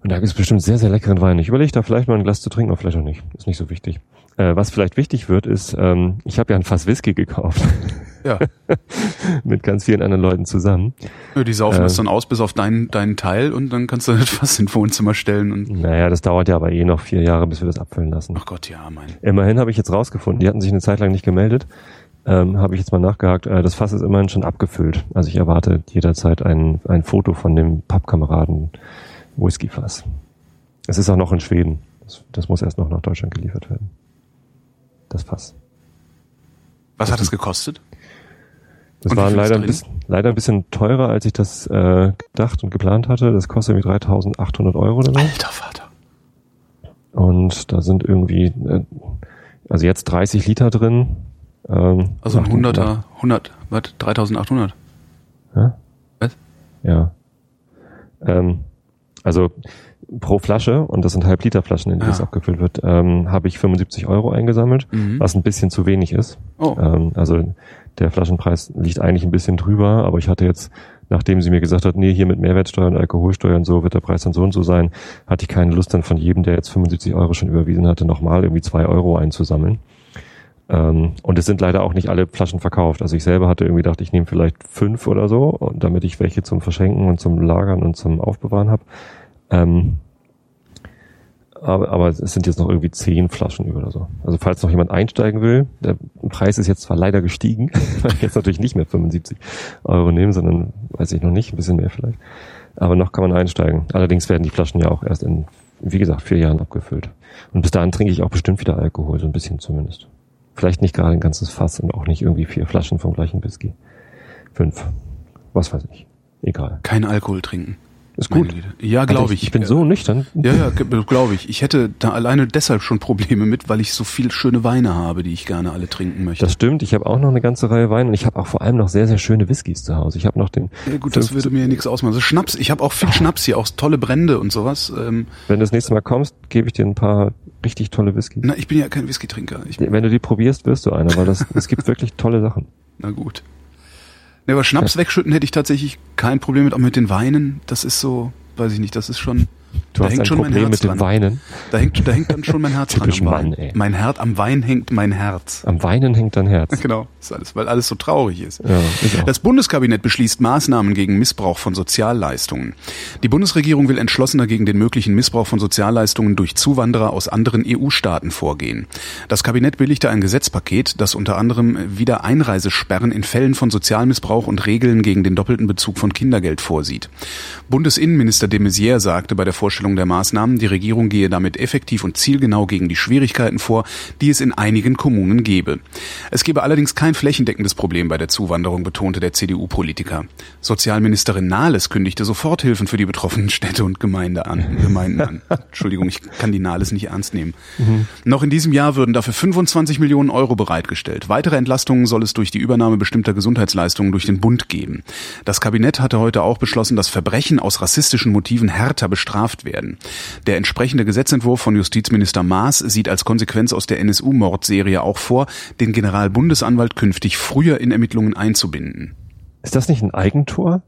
S2: Und da gibt es bestimmt sehr, sehr leckeren Wein. Ich überlege da vielleicht mal ein Glas zu trinken, aber vielleicht auch nicht. Ist nicht so wichtig. Äh, was vielleicht wichtig wird, ist, ähm, ich habe ja ein Fass Whisky gekauft.
S1: Ja.
S2: mit ganz vielen anderen Leuten zusammen.
S1: Ja, Die saufen
S2: Äh.
S1: das dann aus bis auf deinen, deinen Teil und dann kannst du das fast ins Wohnzimmer stellen und,
S2: Naja, das dauert ja aber eh noch vier Jahre, bis wir das abfüllen lassen.
S1: ach Gott, ja, mein.
S2: Immerhin habe ich jetzt rausgefunden, die hatten sich eine Zeit lang nicht gemeldet. Ähm, habe ich jetzt mal nachgehakt, äh, das Fass ist immerhin schon abgefüllt. Also ich erwarte jederzeit ein, ein Foto von dem Pappkameraden Whiskyfass. Es ist auch noch in Schweden. Das, das muss erst noch nach Deutschland geliefert werden. Das Fass.
S1: Was hat das gekostet?
S2: Das
S1: Und
S2: war leider ein, bisschen, leider ein bisschen teurer, als ich das äh, gedacht und geplant hatte. Das kostet irgendwie 3800 Euro oder so.
S1: Alter Vater.
S2: Und da sind irgendwie, äh, also jetzt 30 Liter drin. Ähm,
S1: Also ein
S2: nach dem- nach-
S1: Hunderter, 100, was, 3800?
S2: Ja?
S1: Was?
S2: Ja. Ähm, also pro Flasche, und das sind Halb-Liter-Flaschen, in die
S1: Ja.
S2: das abgefüllt wird, ähm, habe ich 75 Euro eingesammelt,
S1: Mhm.
S2: was ein bisschen zu wenig ist.
S1: Oh.
S2: Ähm, also der Flaschenpreis liegt eigentlich ein bisschen drüber, aber ich hatte jetzt, nachdem sie mir gesagt hat, nee, hier mit Mehrwertsteuer und Alkoholsteuer und so wird der Preis dann so und so sein, hatte ich keine Lust dann von jedem, der jetzt 75 Euro schon überwiesen hatte, nochmal irgendwie zwei Euro einzusammeln. Ähm, und es sind leider auch nicht alle Flaschen verkauft. Also ich selber hatte irgendwie gedacht, ich nehme vielleicht fünf oder so, damit ich welche zum Verschenken und zum Lagern und zum Aufbewahren habe. Ähm, aber, aber es sind jetzt noch irgendwie zehn Flaschen über oder so. Also falls noch jemand einsteigen will, der Preis ist jetzt zwar leider gestiegen, weil ich jetzt natürlich nicht mehr 75 Euro nehme, sondern weiß ich noch nicht, ein bisschen mehr vielleicht. Aber noch kann man einsteigen. Allerdings werden die Flaschen ja auch erst in, wie gesagt, vier Jahren abgefüllt. Und bis dahin trinke ich auch bestimmt wieder Alkohol, so ein bisschen zumindest. Vielleicht nicht gerade ein ganzes Fass und auch nicht irgendwie vier Flaschen vom gleichen Whisky. Fünf. Was weiß ich. Egal.
S1: Kein Alkohol trinken.
S2: Ist gut.
S1: Ja, glaube ich.
S2: Ich bin so nüchtern.
S1: Ja, ja, glaube ich. Ich hätte da alleine deshalb schon Probleme mit, weil ich so viel schöne Weine habe, die ich gerne alle trinken möchte.
S2: Das stimmt. Ich habe auch noch eine ganze Reihe Wein und ich habe auch vor allem noch sehr, sehr schöne Whiskys zu Hause. Ich habe noch den.
S1: ja, gut, das
S2: 50
S1: würde mir ja nichts ausmachen. Also Schnaps, ich habe auch viel Schnaps hier, auch tolle Brände und sowas. Ähm,
S2: Wenn du das nächste Mal kommst, gebe ich dir ein paar richtig tolle Whiskys.
S1: na, ich bin ja kein Whisky-Trinker.
S2: Wenn du die probierst, wirst du einer, weil das, es gibt wirklich tolle Sachen.
S1: na gut. Ne, aber Schnaps wegschütten hätte ich tatsächlich kein Problem mit, auch mit den Weinen. Das ist so, weiß ich nicht, das ist schon.
S2: Du
S1: da
S2: hast
S1: hängt
S2: ein
S1: schon mein
S2: Problem
S1: Herz
S2: mit dem. Weinen.
S1: Da hängt, da hängt dann schon mein Herz
S2: Typisch
S1: dran.
S2: Mann, ey.
S1: Mein Herz, am Wein hängt mein Herz.
S2: Am Weinen hängt dein Herz.
S1: Genau, ist alles, weil alles so traurig ist.
S2: Ja, auch.
S1: Das Bundeskabinett beschließt Maßnahmen gegen Missbrauch von Sozialleistungen. Die Bundesregierung will entschlossener gegen den möglichen Missbrauch von Sozialleistungen durch Zuwanderer aus anderen EU-Staaten vorgehen. Das Kabinett billigte ein Gesetzpaket, das unter anderem wieder Einreisesperren in Fällen von Sozialmissbrauch und Regeln gegen den doppelten Bezug von Kindergeld vorsieht. Bundesinnenminister de Maizière sagte bei der Vorstellung der Maßnahmen, die Regierung gehe damit effektiv und zielgenau gegen die Schwierigkeiten vor, die es in einigen Kommunen gebe. Es gebe allerdings kein flächendeckendes Problem bei der Zuwanderung, betonte der CDU-Politiker. Sozialministerin Nahles kündigte Soforthilfen für die betroffenen Städte und Gemeinde an, Gemeinden an. Entschuldigung, ich kann die Nahles nicht ernst nehmen. Noch in diesem Jahr würden dafür 25 Millionen Euro bereitgestellt. Weitere Entlastungen soll es durch die Übernahme bestimmter Gesundheitsleistungen durch den Bund geben. Das Kabinett hatte heute auch beschlossen, dass Verbrechen aus rassistischen Motiven härter bestraft werden. Der entsprechende Gesetzentwurf von Justizminister Maas sieht als Konsequenz aus der NSU-Mordserie auch vor, den Generalbundesanwalt künftig früher in Ermittlungen einzubinden.
S2: Ist das nicht ein Eigentor?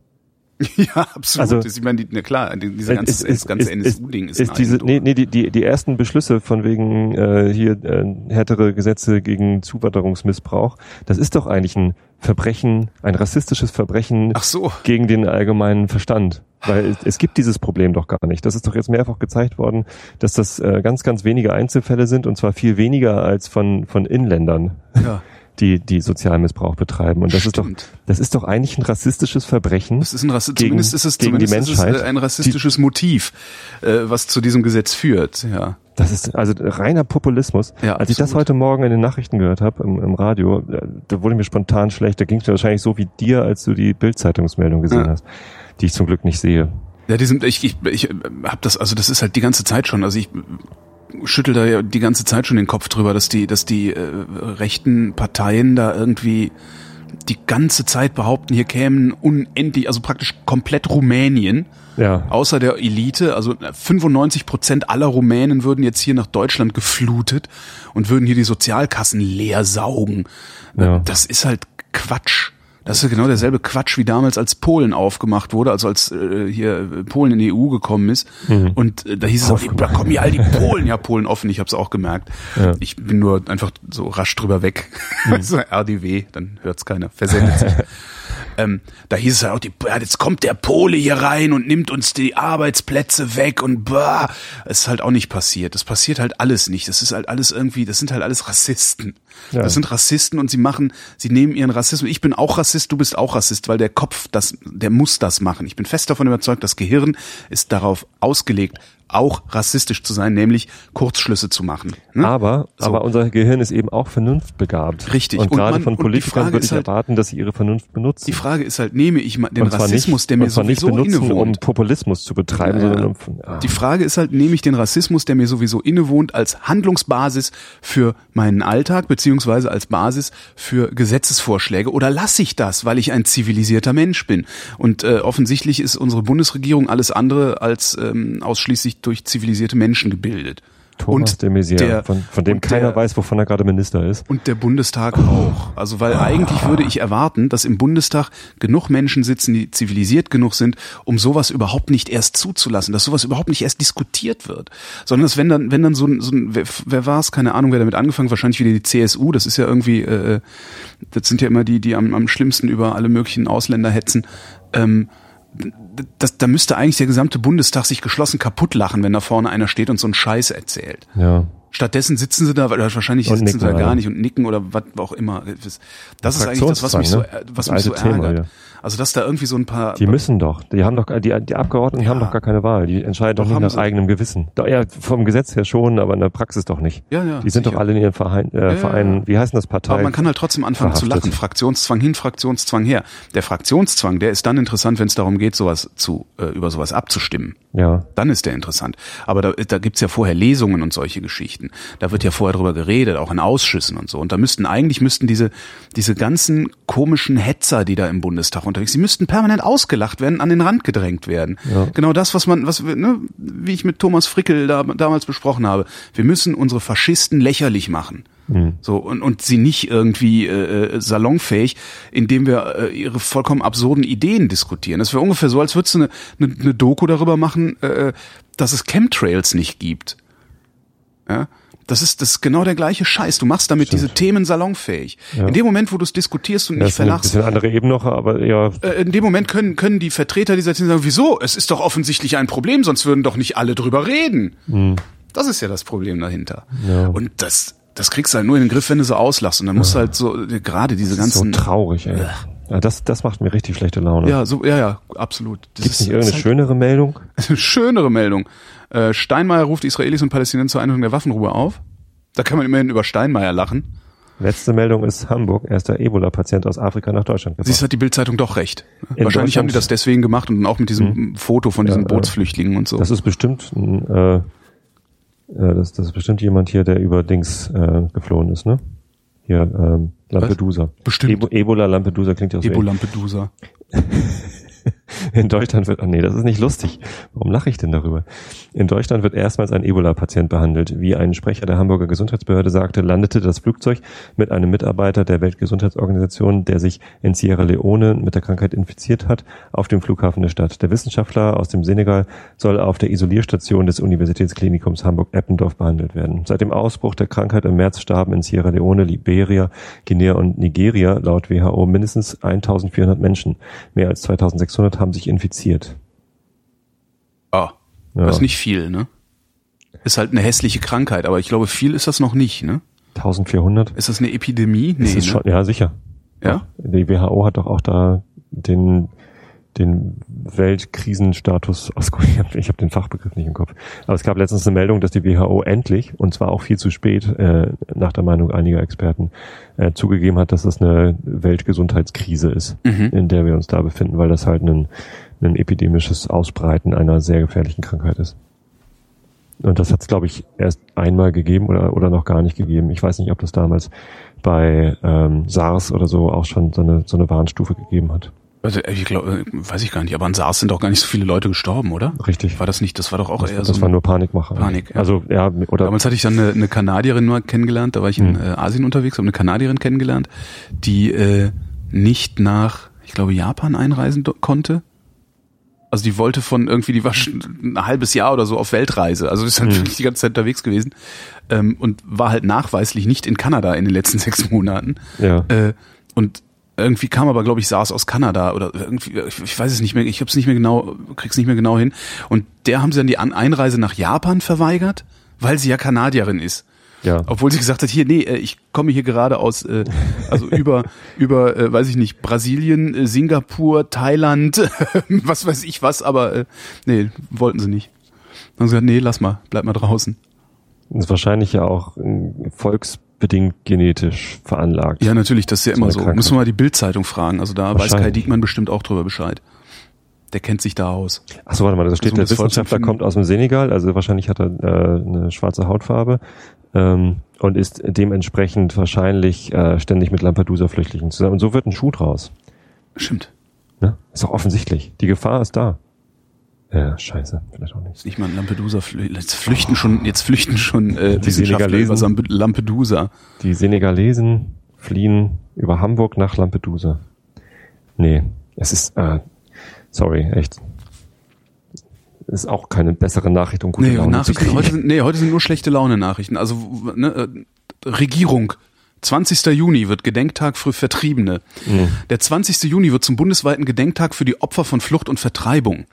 S1: Ja, absolut. Also, ich meine, die, na klar, dieser ganze, ist, ist, das ganze NSU-Ding ist,
S2: ist, ist diese, nee, nee, die, die, die ersten Beschlüsse von wegen äh, hier äh, härtere Gesetze gegen Zuwanderungsmissbrauch, das ist doch eigentlich ein Verbrechen, ein rassistisches Verbrechen
S1: Ach so.
S2: gegen den allgemeinen Verstand. Weil es, es gibt dieses Problem doch gar nicht. Das ist doch jetzt mehrfach gezeigt worden, dass das äh, ganz, ganz wenige Einzelfälle sind und zwar viel weniger als von, von Inländern.
S1: Ja
S2: die, die Sozialmissbrauch betreiben. Und das Stimmt. ist doch, das ist doch eigentlich ein rassistisches Verbrechen.
S1: Das ist ein Rassi gegen, zumindest ist es, gegen zumindest die Menschheit. Es ein rassistisches die, Motiv, äh, was zu diesem Gesetz führt, ja.
S2: Das ist also reiner Populismus. Ja, Als ich das heute Morgen in den Nachrichten gehört habe im, im Radio, äh, da wurde mir spontan schlecht. Da ging es mir wahrscheinlich so wie dir, als du die Bild-Zeitungsmeldung gesehen ja. hast, die ich zum Glück nicht sehe.
S1: Ja, die sind, ich, ich, ich habe das, also das ist halt die ganze Zeit schon. Also ich schüttel da ja die ganze Zeit schon den Kopf drüber, dass die, dass die äh, rechten Parteien da irgendwie die ganze Zeit behaupten, hier kämen unendlich, also praktisch komplett Rumänien,
S2: ja.
S1: außer der Elite, also 95 Prozent aller Rumänen würden jetzt hier nach Deutschland geflutet und würden hier die Sozialkassen leer saugen. Ja. Das ist halt Quatsch. Das ist genau derselbe Quatsch wie damals, als Polen aufgemacht wurde, also als äh, hier Polen in die EU gekommen ist. Mhm. Und äh, da hieß es auch, da kommen hier all die Polen, ja Polen offen, ich habe es auch gemerkt. Ja. Ich bin nur einfach so rasch drüber weg. Mhm. so RDW, dann hört's keiner, versendet sich. ähm, da hieß es ja auch, die, ja, jetzt kommt der Pole hier rein und nimmt uns die Arbeitsplätze weg und bah, es ist halt auch nicht passiert. Das passiert halt alles nicht. Das ist halt alles irgendwie, das sind halt alles Rassisten. Ja. Das sind Rassisten und sie machen, sie nehmen ihren Rassismus. Ich bin auch Rassist, du bist auch Rassist, weil der Kopf, das, der muss das machen. Ich bin fest davon überzeugt, das Gehirn ist darauf ausgelegt, auch rassistisch zu sein, nämlich Kurzschlüsse zu machen.
S2: Ne? Aber, so. aber unser Gehirn ist eben auch vernunftbegabt.
S1: Richtig.
S2: Und, und gerade man, von Politikern würde ich halt, erwarten, dass sie ihre Vernunft benutzen.
S1: Die Frage ist halt, nehme ich mal den Rassismus,
S2: nicht,
S1: der mir sowieso
S2: benutzen,
S1: innewohnt.
S2: um Populismus zu betreiben, ja, sondern um,
S1: ah. Die Frage ist halt, nehme ich den Rassismus, der mir sowieso innewohnt, als Handlungsbasis für meinen Alltag, beziehungsweise als Basis für Gesetzesvorschläge, oder lasse ich das, weil ich ein zivilisierter Mensch bin? Und äh, offensichtlich ist unsere Bundesregierung alles andere als ähm, ausschließlich durch zivilisierte Menschen gebildet.
S2: Thomas und de Maizière, der, von, von dem keiner der, weiß, wovon er gerade Minister ist.
S1: Und der Bundestag auch. Also weil eigentlich würde ich erwarten, dass im Bundestag genug Menschen sitzen, die zivilisiert genug sind, um sowas überhaupt nicht erst zuzulassen, dass sowas überhaupt nicht erst diskutiert wird. Sondern dass wenn dann, wenn dann so ein, so ein wer, wer war es, keine Ahnung, wer damit angefangen, wahrscheinlich wieder die CSU, das ist ja irgendwie, äh, das sind ja immer die, die am, am schlimmsten über alle möglichen Ausländer hetzen. Ähm, das, da müsste eigentlich der gesamte Bundestag sich geschlossen kaputt lachen, wenn da vorne einer steht und so einen Scheiß erzählt.
S2: Ja.
S1: Stattdessen sitzen sie da, weil wahrscheinlich und sitzen sie da gar nicht und nicken oder was auch immer. Das ist eigentlich das, was mich so, ne? was mich so ärgert. Thema, ja. Also dass da irgendwie so ein paar.
S2: Die müssen doch. Die haben doch die, die Abgeordneten ja. haben doch gar keine Wahl. Die entscheiden doch, doch nicht nach eigenem Gewissen. Doch, ja, vom Gesetz her schon, aber in der Praxis doch nicht.
S1: Ja, ja.
S2: Die sind sicher. doch alle in ihren Verein, äh, Vereinen. Wie heißen das Parteien? Aber
S1: man kann halt trotzdem anfangen verhaftet. zu lachen. Fraktionszwang hin, Fraktionszwang her. Der Fraktionszwang, der ist dann interessant, wenn es darum geht, sowas zu äh, über sowas abzustimmen.
S2: Ja.
S1: Dann ist der interessant. Aber da, da gibt's ja vorher Lesungen und solche Geschichten. Da wird ja vorher drüber geredet, auch in Ausschüssen und so. Und da müssten eigentlich müssten diese diese ganzen komischen Hetzer, die da im Bundestag unterwegs, die müssten permanent ausgelacht werden, an den Rand gedrängt werden. Ja. Genau das, was man, was, ne, wie ich mit Thomas Frickel da, damals besprochen habe. Wir müssen unsere Faschisten lächerlich machen. Mhm. So, und, und sie nicht irgendwie äh, äh, salonfähig, indem wir äh, ihre vollkommen absurden Ideen diskutieren. Das wäre ungefähr so, als würdest du eine, eine, eine Doku darüber machen, äh, dass es Chemtrails nicht gibt. Ja? Das ist, das ist genau der gleiche Scheiß. Du machst damit Stimmt. diese Themen salonfähig. Ja. In dem Moment, wo du es diskutierst und ja, nicht verlachst.
S2: Das sind andere Ebene noch, aber ja.
S1: Äh, in dem Moment können, können die Vertreter dieser Themen sagen, wieso? Es ist doch offensichtlich ein Problem, sonst würden doch nicht alle drüber reden. Mhm. Das ist ja das Problem dahinter. Ja. Und das, das kriegst du halt nur in den Griff, wenn du so auslachst. Und dann musst du halt so, gerade diese das ganzen.
S2: so traurig, ey. Ja, das, das macht mir richtig schlechte Laune.
S1: Ja, so, ja, ja, absolut.
S2: Das Gibt's nicht irgendeine halt schönere Meldung?
S1: schönere Meldung. Äh, Steinmeier ruft Israelis und Palästinenser zur Einhaltung der Waffenruhe auf. Da kann man immerhin über Steinmeier lachen.
S2: Letzte Meldung ist Hamburg, erster Ebola-Patient aus Afrika nach Deutschland
S1: gebracht. Siehst hat die Bildzeitung doch recht. In Wahrscheinlich haben die das deswegen gemacht und auch mit diesem hm. Foto von diesen ja, Bootsflüchtlingen und so.
S2: Das ist bestimmt ein, äh, äh, das, das ist bestimmt jemand hier, der über Dings äh, geflohen ist, ne? Hier, ähm, Lampedusa.
S1: Was? Bestimmt.
S2: Ebo Ebola Lampedusa klingt ja so.
S1: Ebo Lampedusa.
S2: In Deutschland wird, oh nee, das ist nicht lustig. Warum lache ich denn darüber? In Deutschland wird erstmals ein Ebola-Patient behandelt. Wie ein Sprecher der Hamburger Gesundheitsbehörde sagte, landete das Flugzeug mit einem Mitarbeiter der Weltgesundheitsorganisation, der sich in Sierra Leone mit der Krankheit infiziert hat, auf dem Flughafen der Stadt. Der Wissenschaftler aus dem Senegal soll auf der Isolierstation des Universitätsklinikums Hamburg-Eppendorf behandelt werden. Seit dem Ausbruch der Krankheit im März starben in Sierra Leone, Liberia, Guinea und Nigeria laut WHO mindestens 1400 Menschen. Mehr als 2600 haben sich infiziert.
S1: Ah,
S2: Ja.
S1: das ist nicht viel, ne? Ist halt eine hässliche Krankheit, aber ich glaube, viel ist das noch nicht, ne?
S2: 1400?
S1: Ist das eine Epidemie? Nee,
S2: ist
S1: ne?
S2: schon, ja, sicher.
S1: Ja?
S2: Die WHO hat doch auch da den den Weltkrisenstatus ausgerufen. Ich habe den Fachbegriff nicht im Kopf. Aber es gab letztens eine Meldung, dass die WHO endlich, und zwar auch viel zu spät, äh, nach der Meinung einiger Experten, äh, zugegeben hat, dass das eine Weltgesundheitskrise ist,
S1: Mhm.
S2: in der wir uns da befinden, weil das halt ein, ein epidemisches Ausbreiten einer sehr gefährlichen Krankheit ist. Und das hat es, glaube ich, erst einmal gegeben oder, oder noch gar nicht gegeben. Ich weiß nicht, ob das damals bei ähm, SARS oder so auch schon so eine, so eine Warnstufe gegeben hat.
S1: Also, ich glaube, weiß ich gar nicht, aber an SARS sind doch gar nicht so viele Leute gestorben, oder?
S2: Richtig.
S1: War das nicht, das war doch auch
S2: Das,
S1: eher
S2: das
S1: so.
S2: war
S1: ein-
S2: nur Panikmacher.
S1: Panik, ja.
S2: Also ja, oder
S1: Damals hatte ich dann eine, eine Kanadierin nur kennengelernt, da war ich in
S2: Hm.
S1: äh, Asien unterwegs, habe eine Kanadierin kennengelernt, die äh, nicht nach, ich glaube, Japan einreisen konnte. Also die wollte von irgendwie, die war schon ein halbes Jahr oder so auf Weltreise, also ist halt
S2: Hm.
S1: die ganze Zeit unterwegs gewesen ähm, und war halt nachweislich nicht in Kanada in den letzten sechs Monaten.
S2: ja.
S1: Äh, und irgendwie kam aber, glaube ich, SARS aus Kanada oder irgendwie, ich, weiß es nicht mehr, ich habe es nicht mehr genau, krieg's nicht mehr genau hin. Und der haben sie dann die Einreise nach Japan verweigert, weil sie ja Kanadierin ist.
S2: ja.
S1: Obwohl sie gesagt hat, hier, nee, äh, ich komme hier gerade aus, äh, also über, über, äh, weiß ich nicht, Brasilien, äh, Singapur, Thailand, was weiß ich was, aber äh, nee, wollten sie nicht. Dann haben sie gesagt, nee, lass mal, bleib mal draußen.
S2: Das ist wahrscheinlich ja auch äh, volksbedingt genetisch veranlagt.
S1: Ja, natürlich, das ist ja immer so.
S2: Krankheit.
S1: Müssen wir mal die Bildzeitung fragen. Also da weiß Kai. Diekmann bestimmt auch drüber Bescheid. Der kennt sich da aus.
S2: Achso, warte mal, da steht,
S1: um
S2: der Wissenschaftler kommt aus dem Senegal, also wahrscheinlich hat er äh, eine schwarze Hautfarbe ähm, und ist dementsprechend wahrscheinlich äh, ständig mit Lampedusa-Flüchtlingen zusammen. Und so wird ein Schuh draus.
S1: Stimmt.
S2: Ne? Ist doch offensichtlich. Die Gefahr ist da. Ja, scheiße, vielleicht auch nicht.
S1: Mal ein Lampedusa. Jetzt flüchten schon, jetzt flüchten schon äh,
S2: Die Senegalesen.
S1: über Lampedusa.
S2: Die Senegalesen fliehen über Hamburg nach Lampedusa. Nee, es ist, äh, sorry, echt. Ist auch keine bessere Nachricht, um gute
S1: Nee,
S2: Laune zu
S1: Nachrichten,
S2: kriegen.
S1: heute sind, nee, heute sind nur schlechte Laune Nachrichten. Also ne, äh, Regierung. 20. Juni wird Gedenktag für Vertriebene.
S2: Mhm.
S1: Der 20. Juni wird zum bundesweiten Gedenktag für die Opfer von Flucht und Vertreibung.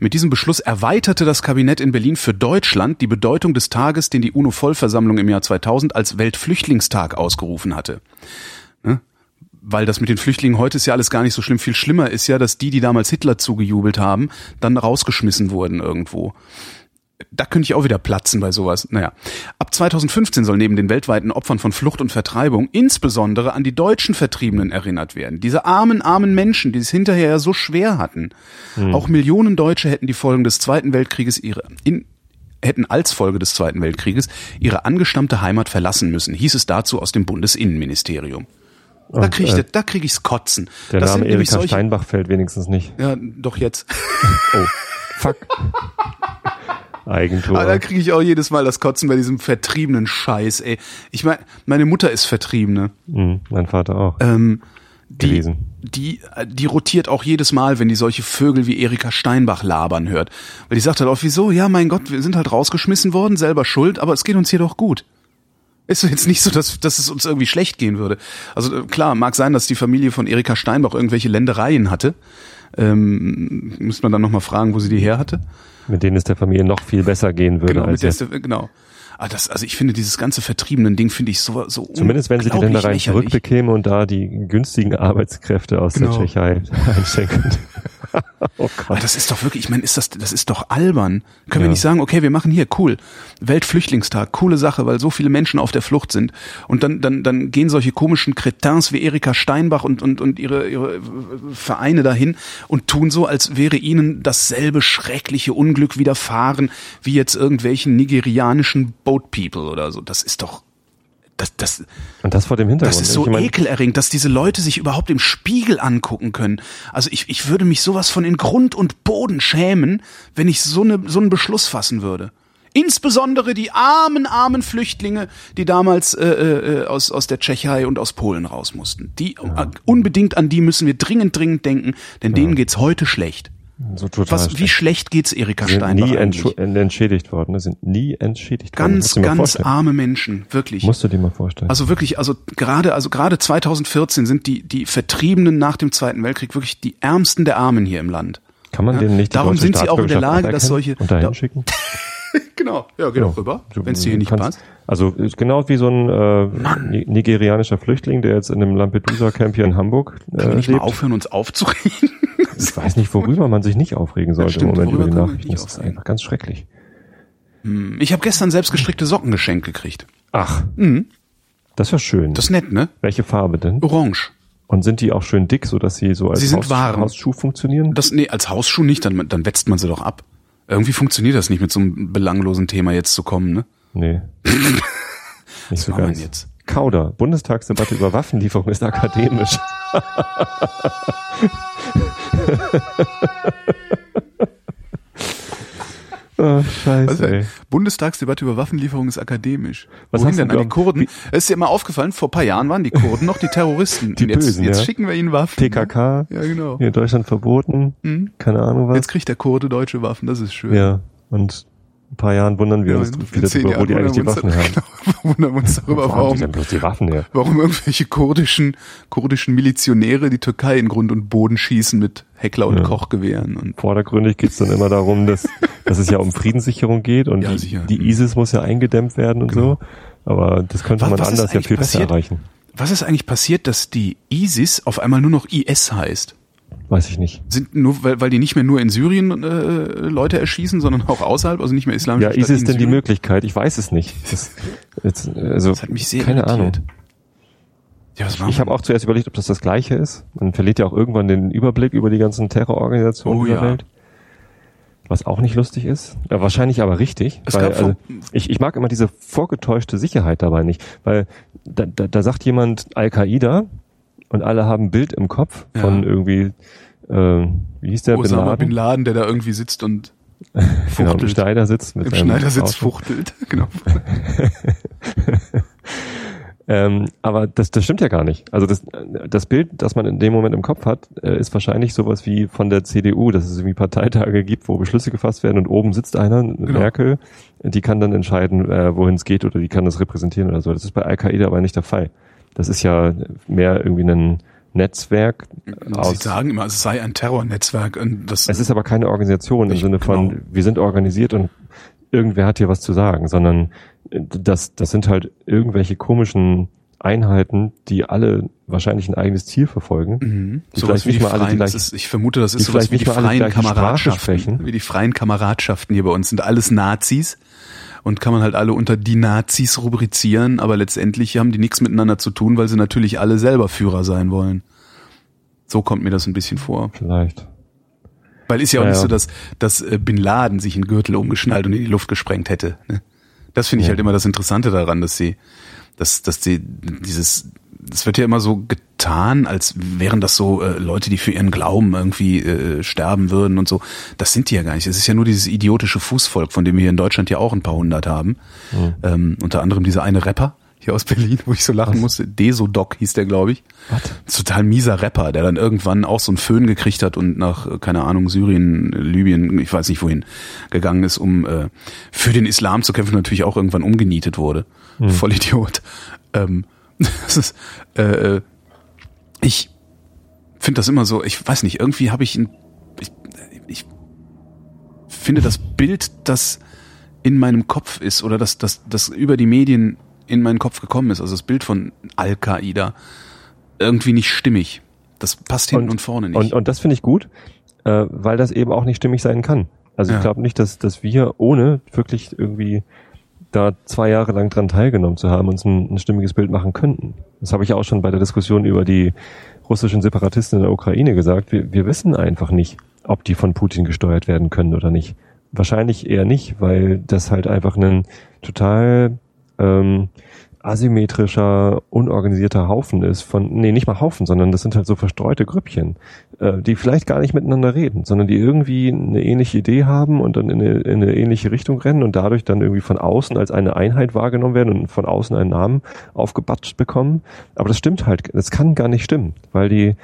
S1: Mit diesem Beschluss erweiterte das Kabinett in Berlin für Deutschland die Bedeutung des Tages, den die UNO-Vollversammlung im Jahr 2000 als Weltflüchtlingstag ausgerufen hatte. Ne? Weil das mit den Flüchtlingen heute ist ja alles gar nicht so schlimm. Viel schlimmer ist ja, dass die, die damals Hitler zugejubelt haben, dann rausgeschmissen wurden irgendwo da könnte ich auch wieder platzen bei sowas. Naja. Ab 2015 soll neben den weltweiten Opfern von Flucht und Vertreibung insbesondere an die deutschen Vertriebenen erinnert werden. Diese armen, armen Menschen, die es hinterher ja so schwer hatten. Auch Millionen Deutsche hätten die Folgen des Zweiten Weltkrieges ihre, in, hätten als Folge des Zweiten Weltkrieges ihre angestammte Heimat verlassen müssen, hieß es dazu aus dem Bundesinnenministerium. Da
S2: Und,
S1: kriege ich,
S2: äh,
S1: da krieg ich's kotzen.
S2: Der
S1: das
S2: Name Erika
S1: solche,
S2: Steinbach fällt wenigstens nicht.
S1: Ja, doch jetzt.
S2: Oh, fuck. Eigentor.
S1: Aber da kriege ich auch jedes Mal das Kotzen bei diesem vertriebenen Scheiß, ey. Ich meine, meine Mutter ist Vertriebene.
S2: Hm, mein Vater auch.
S1: Ähm, die,
S2: Gewesen.
S1: die, die rotiert auch jedes Mal, wenn die solche Vögel wie Erika Steinbach labern hört. Weil die sagt halt auch, wieso? Ja, mein Gott, wir sind halt rausgeschmissen worden, selber schuld, aber es geht uns hier doch gut. Ist jetzt nicht so, dass, dass es uns irgendwie schlecht gehen würde. Also äh, klar, mag sein, dass die Familie von Erika Steinbach irgendwelche Ländereien hatte. Ähm, müsste man dann nochmal fragen, wo sie die her hatte.
S2: Mit denen es der Familie noch viel besser gehen würde
S1: Genau,
S2: als
S1: mit der
S2: jetzt.
S1: der- genau. Ah, das, also ich finde dieses ganze vertriebenen Ding finde ich so so
S2: Zumindest wenn sie die Ländereien
S1: lächerlich.
S2: zurückbekämen und da die günstigen Arbeitskräfte aus
S1: Genau.
S2: der Tschechei einstellen könnte. oh
S1: Aber
S2: Gott.
S1: das ist doch wirklich, ich meine, ist das, das ist doch albern. Können wir
S2: Ja.
S1: nicht sagen, okay, wir machen hier, cool, Weltflüchtlingstag, coole Sache, weil so viele Menschen auf der Flucht sind. Und dann, dann, dann gehen solche komischen Cretins wie Erika Steinbach und, und, und ihre, ihre Vereine dahin und tun so, als wäre ihnen dasselbe schreckliche Unglück widerfahren, wie jetzt irgendwelchen nigerianischen Boat People oder so. Das ist doch, das, das,
S2: Und das vor dem Hintergrund.
S1: das ist so
S2: Ich meine,
S1: ekelerregend, dass diese Leute sich überhaupt im Spiegel angucken können. Also ich, ich würde mich sowas von in Grund und Boden schämen, wenn ich so, eine, so einen Beschluss fassen würde. Insbesondere die armen, armen Flüchtlinge, die damals äh, äh, aus, aus der Tschechei und aus Polen raus mussten. Die äh, unbedingt an die müssen wir dringend, dringend denken, denn denen geht's heute schlecht.
S2: So total
S1: Was, wie
S2: schlecht.
S1: schlecht geht's Erika
S2: sind
S1: Steinbach
S2: nie
S1: eigentlich?
S2: entschu- entschädigt worden. ne? Sind nie entschädigt worden.
S1: Ganz,
S2: mal
S1: ganz
S2: vorstellen.
S1: arme Menschen, wirklich.
S2: Musst du dir mal vorstellen.
S1: Also wirklich, also gerade, also gerade 2014 sind die, die Vertriebenen nach dem Zweiten Weltkrieg wirklich die ärmsten der Armen hier im Land.
S2: Kann man
S1: ja,
S2: denen nicht die
S1: darum sind sie auch in der Lage, dass solche-
S2: und dahin
S1: da-
S2: schicken?
S1: Genau, ja, geh doch rüber, wenn es dir hier nicht
S2: kannst-
S1: passt.
S2: Also genau wie so ein äh, ni- nigerianischer Flüchtling, der jetzt in einem Lampedusa-Camp hier in Hamburg äh,
S1: Können wir nicht mal
S2: lebt.
S1: aufhören, uns aufzuregen?
S2: Ich weiß nicht, worüber man sich nicht aufregen sollte
S1: stimmt,
S2: im Moment über die
S1: kann
S2: Nachrichten. Das ist einfach ganz schrecklich.
S1: Ich habe gestern selbst gestrickte Socken geschenkt gekriegt.
S2: Ach,
S1: Mhm.
S2: das ist ja schön.
S1: Das ist nett, ne?
S2: Welche Farbe denn?
S1: Orange.
S2: Und sind die auch schön dick, so dass sie so als
S1: Sie sind
S2: Haus
S1: warm.
S2: Hausschuh funktionieren?
S1: Das, nee, als Hausschuh nicht, dann, dann wetzt man sie doch ab. Irgendwie funktioniert das nicht, mit so einem belanglosen Thema jetzt zu kommen, ne?
S2: Nee. nicht so ganz.
S1: jetzt?
S2: Kauder. Bundestagsdebatte über Waffenlieferung ist akademisch. oh, scheiße,
S1: Also. Bundestagsdebatte über Waffenlieferung ist akademisch.
S2: Was
S1: Wohin denn an die Kurden? Es ist dir immer aufgefallen, vor ein paar Jahren waren die Kurden noch die Terroristen.
S2: Die
S1: Und jetzt,
S2: Bösen,
S1: jetzt
S2: ja.
S1: schicken wir ihnen Waffen.
S2: PKK.
S1: Ja, genau.
S2: Hier in Deutschland verboten. Keine Ahnung was.
S1: Jetzt kriegt der Kurde deutsche Waffen, das ist schön.
S2: ja. Und ein paar Jahren wundern wir
S1: Ja,
S2: uns wieder
S1: zehn
S2: drüber, wo
S1: Jahren
S2: die eigentlich die Waffen haben.
S1: Genau, wundern wir uns darüber, warum,
S2: bloß die Waffen her?
S1: warum irgendwelche kurdischen, kurdischen Milizionäre die Türkei in Grund und Boden schießen mit Heckler- und
S2: Ja.
S1: Kochgewehren. Und
S2: Vordergründig geht es dann immer darum, dass, dass es ja um Friedenssicherung geht und
S1: Ja,
S2: die, die ISIS muss ja eingedämmt werden und
S1: Genau.
S2: so. Aber das könnte
S1: Was-
S2: man
S1: was
S2: anders ja viel besser erreichen.
S1: was ist eigentlich passiert, dass die ISIS auf einmal nur noch IS heißt?
S2: Weiß ich nicht.
S1: Sind nur, weil, weil die nicht mehr nur in Syrien äh, Leute erschießen, sondern auch außerhalb, also nicht mehr islamische
S2: Ja, ISIS
S1: in
S2: denn die? Möglichkeit? Ich weiß es nicht. Das, jetzt, also,
S1: Das hat mich sehr
S2: keine
S1: irritiert.
S2: Ahnung.
S1: Ja, was
S2: Ich habe auch zuerst überlegt, ob das das Gleiche ist. Man verliert ja auch irgendwann den Überblick über die ganzen Terrororganisationen
S1: Oh
S2: in der
S1: ja.
S2: Welt. Was auch nicht lustig ist. Ja, wahrscheinlich aber richtig.
S1: Es
S2: weil, also, ich, ich mag immer diese vorgetäuschte Sicherheit dabei nicht. Weil da, da, da sagt jemand Al-Qaida und alle haben ein Bild im Kopf
S1: Ja.
S2: von irgendwie, äh, wie hieß der,
S1: Osama
S2: Bin
S1: Bin
S2: Laden?
S1: Laden, der da irgendwie sitzt und
S2: Genau, im
S1: fuchtelt.
S2: Schneider sitzt mit
S1: Im Schneidersitz
S2: Auto.
S1: fuchtelt. Genau.
S2: Ähm, aber das, das stimmt ja gar nicht. Also das, das Bild, das man in dem Moment im Kopf hat, äh, ist wahrscheinlich sowas wie von der CDU, dass es irgendwie Parteitage gibt, wo Beschlüsse gefasst werden und oben sitzt einer, Merkel, die kann dann entscheiden, äh, wohin es geht oder die kann das repräsentieren oder so. Das ist bei Al-Qaida aber nicht der Fall. Das ist ja mehr irgendwie ein Netzwerk
S1: Sie sagen immer, es sei ein Terrornetzwerk
S2: Es ist aber keine Organisation im Sinne von,
S1: genau.
S2: wir sind organisiert und irgendwer hat hier was zu sagen, sondern äh, das, das sind halt irgendwelche komischen Einheiten, die alle wahrscheinlich ein eigenes Ziel verfolgen.
S1: Mhm.
S2: Die
S1: Sowas
S2: vielleicht nicht mal alle gleich-
S1: ist, ich vermute, das ist sowas wie die freien Kameradschaften. Wie die freien Kameradschaften hier bei uns sind alles Nazis und kann man halt alle unter die Nazis rubrizieren, aber letztendlich haben die nichts miteinander zu tun, weil sie natürlich alle selber Führer sein wollen. So kommt mir das ein bisschen vor.
S2: Vielleicht.
S1: Weil ist ja auch
S2: Ja,
S1: nicht so, dass, dass äh, Bin Laden sich einen Gürtel umgeschnallt und in die Luft gesprengt hätte. Ne? Das finde ich
S2: Ja.
S1: halt immer das Interessante daran, dass sie, dass, dass sie dieses, das wird ja immer so getan, als wären das so äh, Leute, die für ihren Glauben irgendwie äh, sterben würden und so. Das sind die ja gar nicht. Es ist ja nur dieses idiotische Fußvolk, von dem wir hier in Deutschland ja auch ein paar hundert haben. Ähm, unter anderem dieser eine Rapper hier aus Berlin, wo ich so lachen musste. Desodoc hieß der, glaube ich.
S2: Was?
S1: Total mieser Rapper, der dann irgendwann auch so einen Föhn gekriegt hat und nach, äh, keine Ahnung, Syrien, Libyen, ich weiß nicht wohin, gegangen ist, um äh, für den Islam zu kämpfen, natürlich auch irgendwann umgenietet wurde. Voll Idiot. Ähm, das ist, äh, äh, ich finde das immer so, ich weiß nicht, irgendwie habe ich ein, ich, ich finde das Bild, das in meinem Kopf ist oder das, das, das über die Medien in meinen Kopf gekommen ist, also das Bild von Al-Qaida, irgendwie nicht stimmig. Das passt hinten und, vorne nicht.
S2: Und, und das finde ich gut, äh, weil das eben auch nicht stimmig sein kann. Also
S1: Ja.
S2: ich glaube nicht, dass, dass wir ohne wirklich irgendwie da zwei Jahre lang dran teilgenommen zu haben, uns ein, ein stimmiges Bild machen könnten. Das habe ich auch schon bei der Diskussion über die russischen Separatisten in der Ukraine gesagt. Wir, wir wissen einfach nicht, ob die von Putin gesteuert werden können oder nicht. Wahrscheinlich eher nicht, weil das halt einfach ein total ähm, asymmetrischer, unorganisierter Haufen ist von, nee, nicht mal Haufen, sondern das sind halt so verstreute Grüppchen, äh, die vielleicht gar nicht miteinander reden, sondern die irgendwie eine ähnliche Idee haben und dann in eine, in eine ähnliche Richtung rennen und dadurch dann irgendwie von außen als eine Einheit wahrgenommen werden und von außen einen Namen aufgebatscht bekommen. Aber das stimmt halt, das kann gar nicht stimmen, weil die,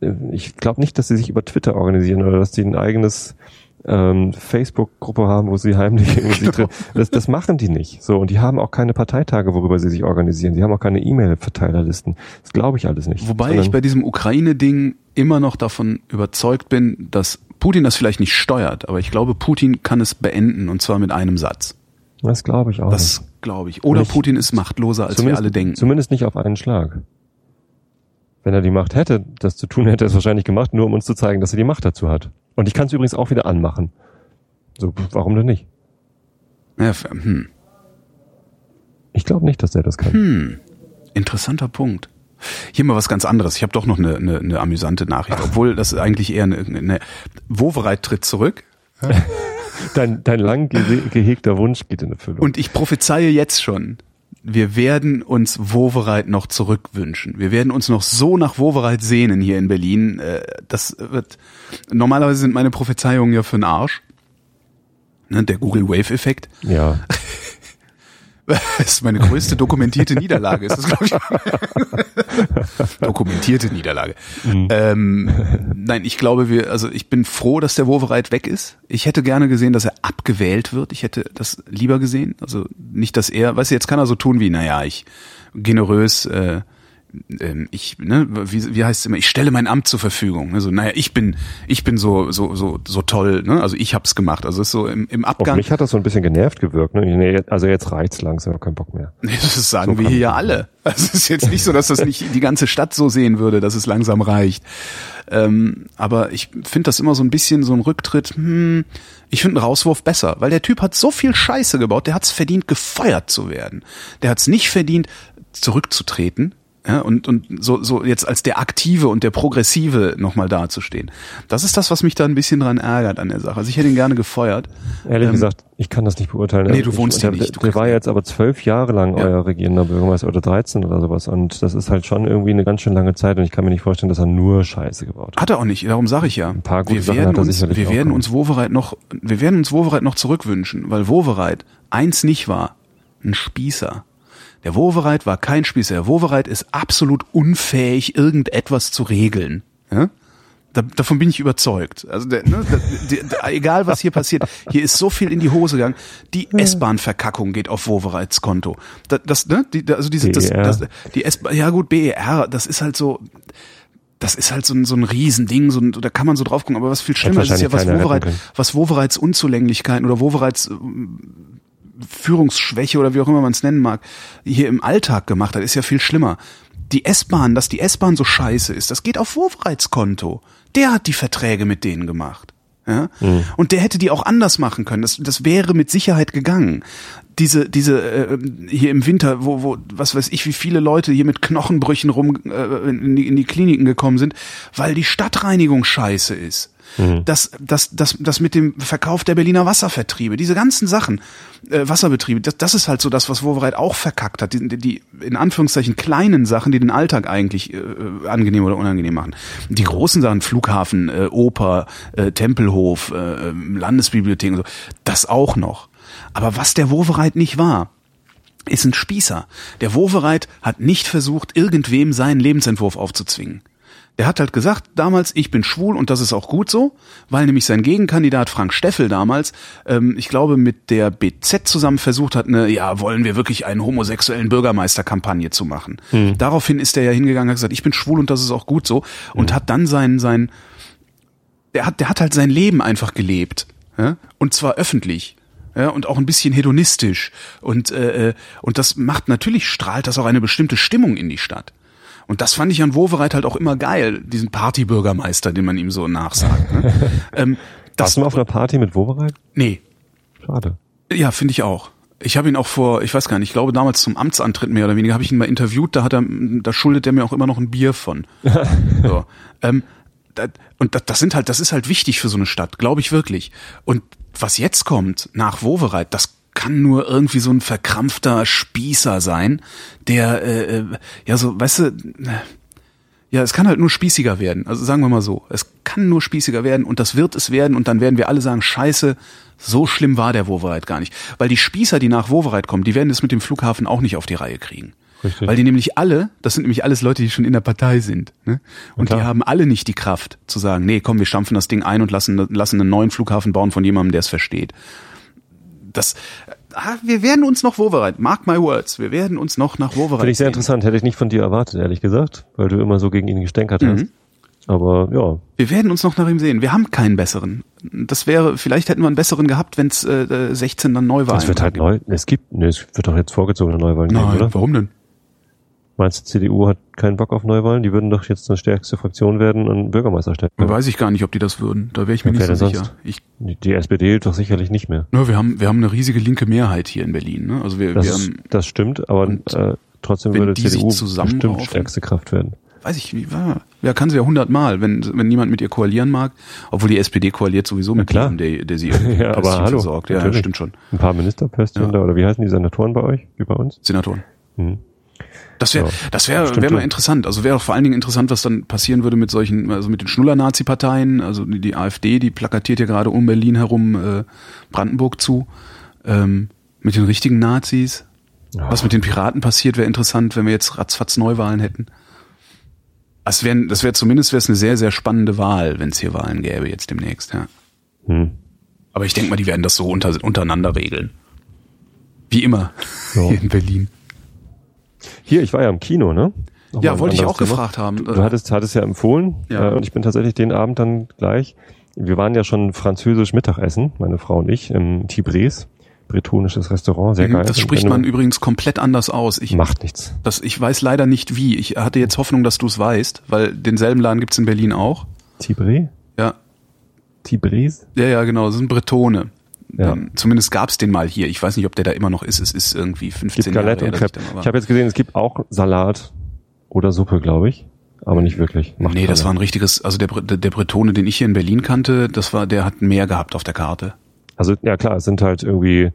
S2: äh, ich glaube nicht, dass sie sich über Twitter organisieren oder dass die ein eigenes ähm, Facebook-Gruppe haben, wo sie heimlich irgendwie
S1: Genau.
S2: drin. Das, das machen die nicht. So und die haben auch keine Parteitage, worüber sie sich organisieren. Die haben auch keine E-Mail-Verteilerlisten. Das glaube ich alles nicht.
S1: Wobei
S2: Sondern-
S1: ich bei diesem Ukraine-Ding immer noch davon überzeugt bin, dass Putin das vielleicht nicht steuert, aber ich glaube, Putin kann es beenden und zwar mit einem Satz.
S2: das glaube ich auch.
S1: Das glaube ich. Oder
S2: Nicht-
S1: Putin ist machtloser, als wir alle denken.
S2: Zumindest nicht auf einen Schlag. Wenn er die Macht hätte, das zu tun, hätte er es wahrscheinlich gemacht, nur um uns zu zeigen, dass er die Macht dazu hat. Und ich kann es übrigens auch wieder anmachen. So, warum denn nicht?
S1: Ja, hm.
S2: Ich glaube nicht, dass er das kann.
S1: Hm. Interessanter Punkt. Hier mal was ganz anderes. Ich habe doch noch eine, eine, eine amüsante Nachricht, obwohl das eigentlich eher eine, eine Wovereit tritt zurück.
S2: Dein, dein lang ge gehegter Wunsch geht in Erfüllung.
S1: Und ich prophezeie jetzt schon, wir werden uns Wovereit noch zurückwünschen. Wir werden uns noch so nach Wovereit sehnen hier in Berlin. Äh, Das wird, normalerweise sind meine Prophezeiungen ja für den Arsch. Ne, der Google Wave Effekt.
S2: ja.
S1: Das ist meine größte dokumentierte Niederlage. Ist das, glaube ich. dokumentierte Niederlage. Ähm, nein, ich glaube, wir, also ich bin froh, dass der Wovereit weg ist. Ich hätte gerne gesehen, dass er abgewählt wird. Ich hätte das lieber gesehen. Also nicht, dass er, weißt du, jetzt kann er so tun wie, naja, ich generös, äh, ich, ne, wie, wie heißt es immer, ich stelle mein Amt zur Verfügung. Also, naja, ich bin, ich bin so, so, so, so toll, ne? Also ich hab's gemacht. Also es ist so im, im
S2: Auf
S1: Abgang.
S2: mich hat das so ein bisschen genervt gewirkt. Ne? Nee, also jetzt reicht's langsam, hab keinen Bock mehr.
S1: Nee, das sagen
S2: So
S1: wir hier ja alle. Also es ist jetzt nicht so, dass das nicht die ganze Stadt so sehen würde, dass es langsam reicht. Ähm, aber ich finde das immer so ein bisschen so ein Rücktritt. Hm, ich finde einen Rauswurf besser, weil der Typ hat so viel Scheiße gebaut, der hat es verdient, gefeuert zu werden. Der hat es nicht verdient, zurückzutreten. Ja, und, und so, so jetzt als der Aktive und der Progressive nochmal dazustehen. Das ist das, was mich da ein bisschen dran ärgert an der Sache. Also ich hätte ihn gerne gefeuert.
S2: Ehrlich
S1: Ähm,
S2: gesagt, ich kann das nicht beurteilen.
S1: Nee, du
S2: Ich-
S1: wohnst
S2: ich,
S1: hier
S2: der-
S1: nicht. Du
S2: Der war jetzt aber zwölf Jahre lang
S1: Ja.
S2: euer regierender Bürgermeister oder 13 oder sowas. Und das ist halt schon irgendwie eine ganz schön lange Zeit und ich kann mir nicht vorstellen, dass er nur Scheiße gebaut hat.
S1: Hat er auch nicht, darum sage ich ja.
S2: Ein paar gute
S1: wir
S2: Sachen
S1: werden
S2: hat er
S1: uns, wir werden uns Wovereit noch, wir werden uns Wovereit noch zurückwünschen, weil Wovereit eins nicht war, ein Spießer. Der Wovereit war kein Spießer. Der Wovereit ist absolut unfähig, irgendetwas zu regeln. Ja? Da, davon bin ich überzeugt. Also der, ne, der, der, egal was hier passiert, hier ist so viel in die Hose gegangen. Die S-Bahn-Verkackung geht auf Wovereits Konto. Das, das, ne, die, also diese, das,
S2: BER.
S1: das, die S-Bahn, ja gut, BER, das ist halt so, das ist halt so ein, so ein Riesending, so ein, da kann man so drauf gucken, aber was viel schlimmer ist, ist ja, was Wovereit, was Wovereits Unzulänglichkeiten oder Wovereits Führungsschwäche oder wie auch immer man es nennen mag, hier im Alltag gemacht hat, ist ja viel schlimmer. Die S-Bahn, dass die S-Bahn so scheiße ist, das geht auf Konto. Der hat die Verträge mit denen gemacht. Ja? Und der hätte die auch anders machen können. Das, das wäre mit Sicherheit gegangen. Diese, diese äh, hier im Winter, wo, wo, was weiß ich, wie viele Leute hier mit Knochenbrüchen rum äh, in, die, in die Kliniken gekommen sind, weil die Stadtreinigung scheiße ist. Das, das, das, das mit dem Verkauf der Berliner Wasservertriebe, diese ganzen Sachen, äh, Wasserbetriebe, das, das ist halt so das, was Wovereit auch verkackt hat. Die, die in Anführungszeichen kleinen Sachen, die den Alltag eigentlich äh, angenehm oder unangenehm machen. Die großen Sachen, Flughafen, äh, Oper, äh, Tempelhof, äh, Landesbibliothek und so, das auch noch. Aber was der Wovereit nicht war, ist ein Spießer. Der Wovereit hat nicht versucht, irgendwem seinen Lebensentwurf aufzuzwingen. Der hat halt gesagt, damals, ich bin schwul und das ist auch gut so, weil nämlich sein Gegenkandidat Frank Steffel damals, ähm, ich glaube, mit der BZ zusammen versucht hat, eine, ja, wollen wir wirklich einen homosexuellen Bürgermeisterkampagne zu machen. Daraufhin ist er ja hingegangen und hat gesagt, ich bin schwul und das ist auch gut so und hat dann sein, sein, der hat, der hat halt sein Leben einfach gelebt. Ja? Und zwar öffentlich. Ja, und auch ein bisschen hedonistisch. Und, äh, äh, und das macht natürlich, strahlt das auch eine bestimmte Stimmung in die Stadt. Und das fand ich an Wovereit halt auch immer geil, diesen Partybürgermeister, den man ihm so nachsagt. Ne? ähm,
S2: Warst
S1: das,
S2: du mal auf einer Party mit Wovereit?
S1: nee,
S2: Schade.
S1: ja, finde ich auch. Ich habe ihn auch vor, ich weiß gar nicht, ich glaube damals zum Amtsantritt mehr oder weniger, habe ich ihn mal interviewt, da hat er, da schuldet er mir auch immer noch ein Bier von. so. ähm, und das, das sind halt, das ist halt wichtig für so eine Stadt, glaube ich wirklich. Und was jetzt kommt nach Wovereit, das kann nur irgendwie so ein verkrampfter Spießer sein, der äh, äh, ja so, weißt du, äh, ja, es kann halt nur spießiger werden. Also sagen wir mal so, es kann nur spießiger werden und das wird es werden und dann werden wir alle sagen, scheiße, so schlimm war der Wovereit gar nicht. Weil die Spießer, die nach Wovereit kommen, die werden es mit dem Flughafen auch nicht auf die Reihe kriegen.
S2: Richtig.
S1: Weil die nämlich alle, das sind nämlich alles Leute, die schon in der Partei sind. Ne? Und die haben alle nicht die Kraft zu sagen, nee, komm, wir stampfen das Ding ein und lassen, lassen einen neuen Flughafen bauen von jemandem, der es versteht. Das, ah, wir werden uns noch Wovereit, mark my words, wir werden uns noch nach Wovereit
S2: Finde ich sehr
S1: sehen.
S2: interessant. Hätte ich nicht von dir erwartet, ehrlich gesagt, weil du immer so gegen ihn gestänkert hast.
S1: Mhm.
S2: Aber ja,
S1: Wir werden uns noch nach ihm sehen. Wir haben keinen besseren. Das wäre, vielleicht hätten wir einen besseren gehabt, wenn es äh, 16 dann Neuwahlen
S2: es wird halt neu. Es gibt, ne, es wird doch jetzt vorgezogene Neuwahlen geben,
S1: Nein,
S2: oder?
S1: warum denn?
S2: Meinst du, die CDU hat keinen Bock auf Neuwahlen? Die würden doch jetzt eine stärkste Fraktion werden und Bürgermeister stellen.
S1: Weiß ich gar nicht, ob die das würden. Da wäre ich mir
S2: Ja,
S1: nicht so sicher. Ich,
S2: Die, SPD doch sicherlich nicht mehr.
S1: ja, wir haben, wir haben eine riesige linke Mehrheit hier in Berlin. Ne? Also wir,
S2: Das,
S1: wir haben,
S2: das stimmt, aber
S1: Und
S2: äh, trotzdem würde CDU bestimmt stärkste Kraft werden.
S1: weiß ich nicht, ja, ja, kann sie ja hundertmal, wenn, wenn niemand mit ihr koalieren mag. Obwohl die SPD koaliert sowieso mit jedem, der, der sie irgendwie
S2: Ja, aber hallo,
S1: versorgt. Ja,
S2: natürlich.
S1: stimmt schon.
S2: Ein paar Ministerpöstchen
S1: Ja.
S2: da, oder wie heißen die Senatoren bei euch, wie bei uns?
S1: Senatoren.
S2: Hm.
S1: Das wäre,
S2: Ja,
S1: das wäre, wäre mal interessant. Also wäre auch vor allen Dingen interessant, was dann passieren würde mit solchen, also mit den Schnuller-Nazi-Parteien. Also die, die AfD, die plakatiert ja gerade um Berlin herum äh, Brandenburg zu. Ähm, mit den richtigen Nazis.
S2: Ja.
S1: Was mit den Piraten passiert, wäre interessant, wenn wir jetzt ratzfatz Neuwahlen hätten. Das wäre, das wäre zumindest wäre es eine sehr, sehr spannende Wahl, wenn es hier Wahlen gäbe jetzt demnächst. Ja.
S2: Hm.
S1: Aber ich denke mal, die werden das so unter, untereinander regeln. Wie immer
S2: Ja.
S1: hier in Berlin.
S2: Hier, ich war ja im Kino, ne? Nochmal
S1: Ja, wollte ich auch
S2: Thema.
S1: gefragt haben.
S2: Du hattest, hattest ja empfohlen
S1: Ja.
S2: Äh, und ich bin tatsächlich den Abend dann gleich. Wir waren ja schon französisch Mittagessen, meine Frau und ich, im Tibres, bretonisches Restaurant, sehr
S1: Mhm,
S2: geil.
S1: Das spricht
S2: du-
S1: man übrigens komplett anders aus. Ich,
S2: Macht nichts.
S1: das, ich weiß leider nicht wie. Ich hatte jetzt Hoffnung, dass du es weißt, weil denselben Laden gibt's in Berlin auch.
S2: Tibré?
S1: Ja,
S2: Tibres?
S1: ja, ja, genau. Das sind Bretone.
S2: Ja.
S1: Den, zumindest gab's den mal hier. Ich weiß nicht, ob der da immer noch ist. Es ist irgendwie 15
S2: Gibt
S1: Jahre her,
S2: und
S1: ich.
S2: Ich habe jetzt gesehen, es gibt auch Salat oder Suppe, glaube ich. Aber nicht wirklich. Macht
S1: nee, das war ein richtiges, also der, der, Bretone, den ich hier in Berlin kannte, das war, der hat mehr gehabt auf der Karte.
S2: Also, ja klar, es sind halt irgendwie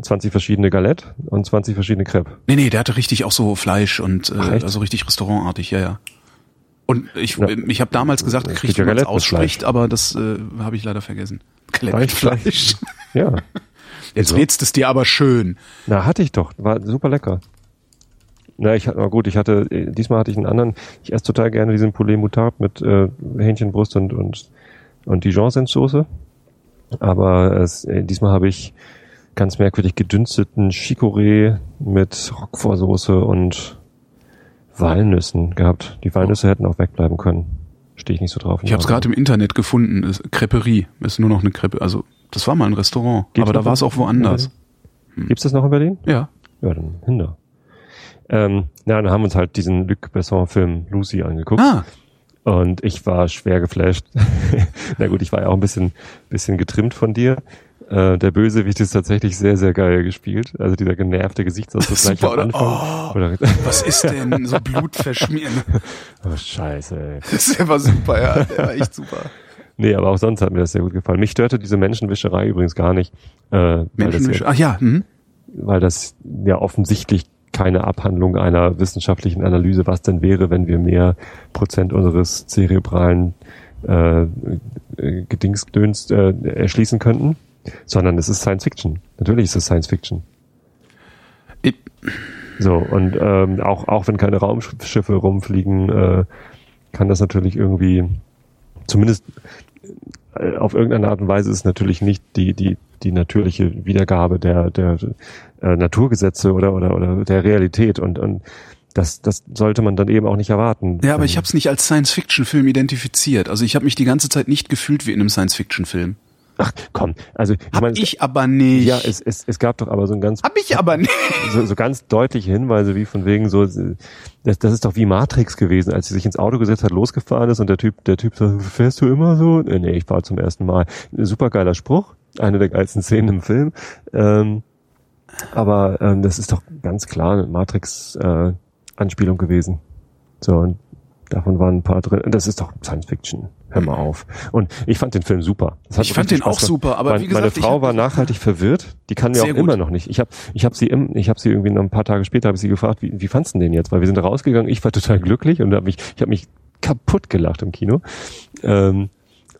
S2: 20 verschiedene Galette und 20 verschiedene Crepe.
S1: Nee, nee, der hatte richtig auch so Fleisch und äh, also richtig restaurantartig, ja, ja. Und ich,
S2: Ja.
S1: ich habe damals gesagt wie man es ausspricht, aber das äh, habe ich leider vergessen. Galette mit
S2: Fleisch,
S1: Fleisch.
S2: Ja.
S1: Jetzt
S2: So.
S1: redst es dir aber schön.
S2: Na, hatte ich doch. War super lecker. Na, ich hatte, na gut, ich hatte, äh, diesmal hatte ich einen anderen. Ich esse total gerne diesen Poulet Moutarde mit äh, Hähnchenbrust und, und, und Dijon-Senfsoße. Aber es, äh, diesmal habe ich ganz merkwürdig gedünsteten Chicorée mit Roquefort-Soße und Walnüssen gehabt. Die Walnüsse hätten auch wegbleiben können. Stehe ich nicht so drauf.
S1: Ich habe es gerade im Internet gefunden. Ist Creperie ist nur noch eine Crepe. Also das war mal ein Restaurant,
S2: Gibt's
S1: aber da war es auch woanders.
S2: Gibt's das noch in Berlin?
S1: Ja.
S2: Ja, dann hinder. Ähm, ja, dann haben wir uns halt diesen Luc Besson-Film Lucy angeguckt.
S1: Ah,
S2: Und ich war schwer geflasht. Na gut, ich war ja auch ein bisschen, bisschen getrimmt von dir. Äh, der Bösewicht ist tatsächlich sehr, sehr geil gespielt. Also dieser genervte Gesichtsausdruck gleich am? Anfang. Oder,
S1: was ist denn so Blut verschmieren?
S2: oh, scheiße, ey.
S1: Das war super, ja. Der war echt super.
S2: Nee, aber auch sonst hat mir das sehr gut gefallen. Mich störte diese Menschenwischerei übrigens gar nicht. Äh, weil, das
S1: Menschenwisch.
S2: ja,
S1: Ach ja, hm?
S2: weil das ja offensichtlich keine Abhandlung einer wissenschaftlichen Analyse, was denn wäre, wenn wir mehr Prozent unseres zerebralen äh, äh, Gedingsdöns äh, erschließen könnten, sondern es ist Science Fiction. Natürlich ist es Science Fiction.
S1: Ich-
S2: So, und ähm, auch, auch wenn keine Raumschiffe rumfliegen, äh, kann das natürlich irgendwie, zumindest äh, auf irgendeine Art und Weise ist es natürlich nicht die, die, die natürliche Wiedergabe der, der äh, Naturgesetze oder, oder, oder der Realität und, und das, das sollte man dann eben auch nicht erwarten.
S1: Ja, aber ich habe es nicht als Science-Fiction-Film identifiziert. Also ich habe mich die ganze Zeit nicht gefühlt wie in einem Science-Fiction-Film.
S2: Ach, komm, also ich
S1: Hab
S2: meine,
S1: ich aber nicht.
S2: ja, es, es, es gab doch aber so ein ganz
S1: hab ich aber nicht.
S2: so, so ganz deutliche Hinweise wie von wegen so, das, das ist doch wie Matrix gewesen, als sie sich ins Auto gesetzt hat, losgefahren ist und der Typ, der Typ sagt, fährst du immer so? Nee, nee ich fahre zum ersten Mal. Super geiler Spruch, eine der geilsten Szenen im Film. Ähm, aber ähm, das ist doch ganz klar eine Matrix-Anspielung gewesen. So, und davon waren ein paar drin. Das ist doch Science Fiction. Hör mal auf. Und ich fand den Film super.
S1: Ich fand den auch gemacht. super, aber
S2: mein,
S1: wie gesagt,
S2: meine Frau war nachhaltig verwirrt. Die kann mir auch gut. immer noch nicht. Ich habe ich hab sie im, ich habe sie irgendwie noch ein paar Tage später habe ich sie gefragt, wie, wie fandst du den jetzt? Weil wir sind rausgegangen, ich war total glücklich und hab mich, ich habe mich kaputt gelacht im Kino. Ähm,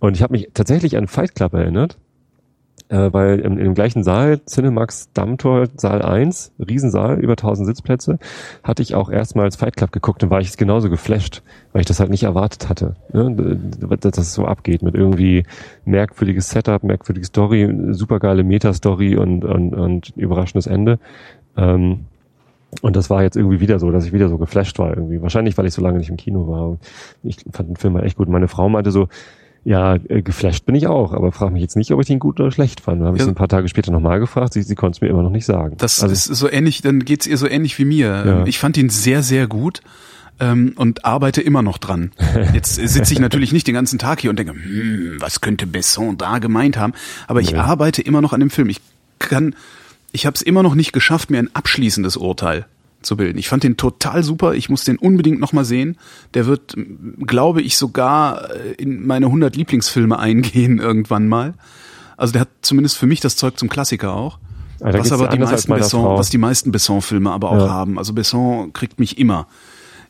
S2: und ich habe mich tatsächlich an Fight Club erinnert äh, weil im, im gleichen Saal, Cinemax Dammtor, Saal 1, Riesensaal, über 1000 Sitzplätze, hatte ich auch erstmals Fight Club geguckt und war ich genauso geflasht, weil ich das halt nicht erwartet hatte, ne? dass das so abgeht mit irgendwie merkwürdiges Setup, merkwürdige Story, supergeile Meta-Story und, und, und überraschendes Ende. Ähm, und das war jetzt irgendwie wieder so, dass ich wieder so geflasht war irgendwie. Wahrscheinlich, weil ich so lange nicht im Kino war. Ich fand den Film halt echt gut. Meine Frau meinte so, ja, äh, geflasht bin ich auch, aber frage mich jetzt nicht, ob ich den gut oder schlecht fand. Dann habe ich ja. sie ein paar Tage später nochmal gefragt, sie, sie konnte es mir immer noch nicht sagen.
S1: Das also, ist so ähnlich, dann geht's ihr so ähnlich wie mir. Ja. Ich fand ihn sehr, sehr gut ähm, und arbeite immer noch dran. Jetzt sitze ich natürlich nicht den ganzen Tag hier und denke, hm, was könnte Besson da gemeint haben? Aber ich ja. arbeite immer noch an dem Film. Ich kann, ich habe es immer noch nicht geschafft, mir ein abschließendes Urteil zu bilden. Ich fand den total super. Ich muss den unbedingt nochmal sehen. Der wird, glaube ich, sogar äh, in meine 100 Lieblingsfilme eingehen irgendwann mal. Also der hat zumindest für mich das Zeug zum Klassiker auch. Also was aber die meisten Besson, was die meisten Besson-Filme aber auch ja. haben. Also Besson kriegt mich immer,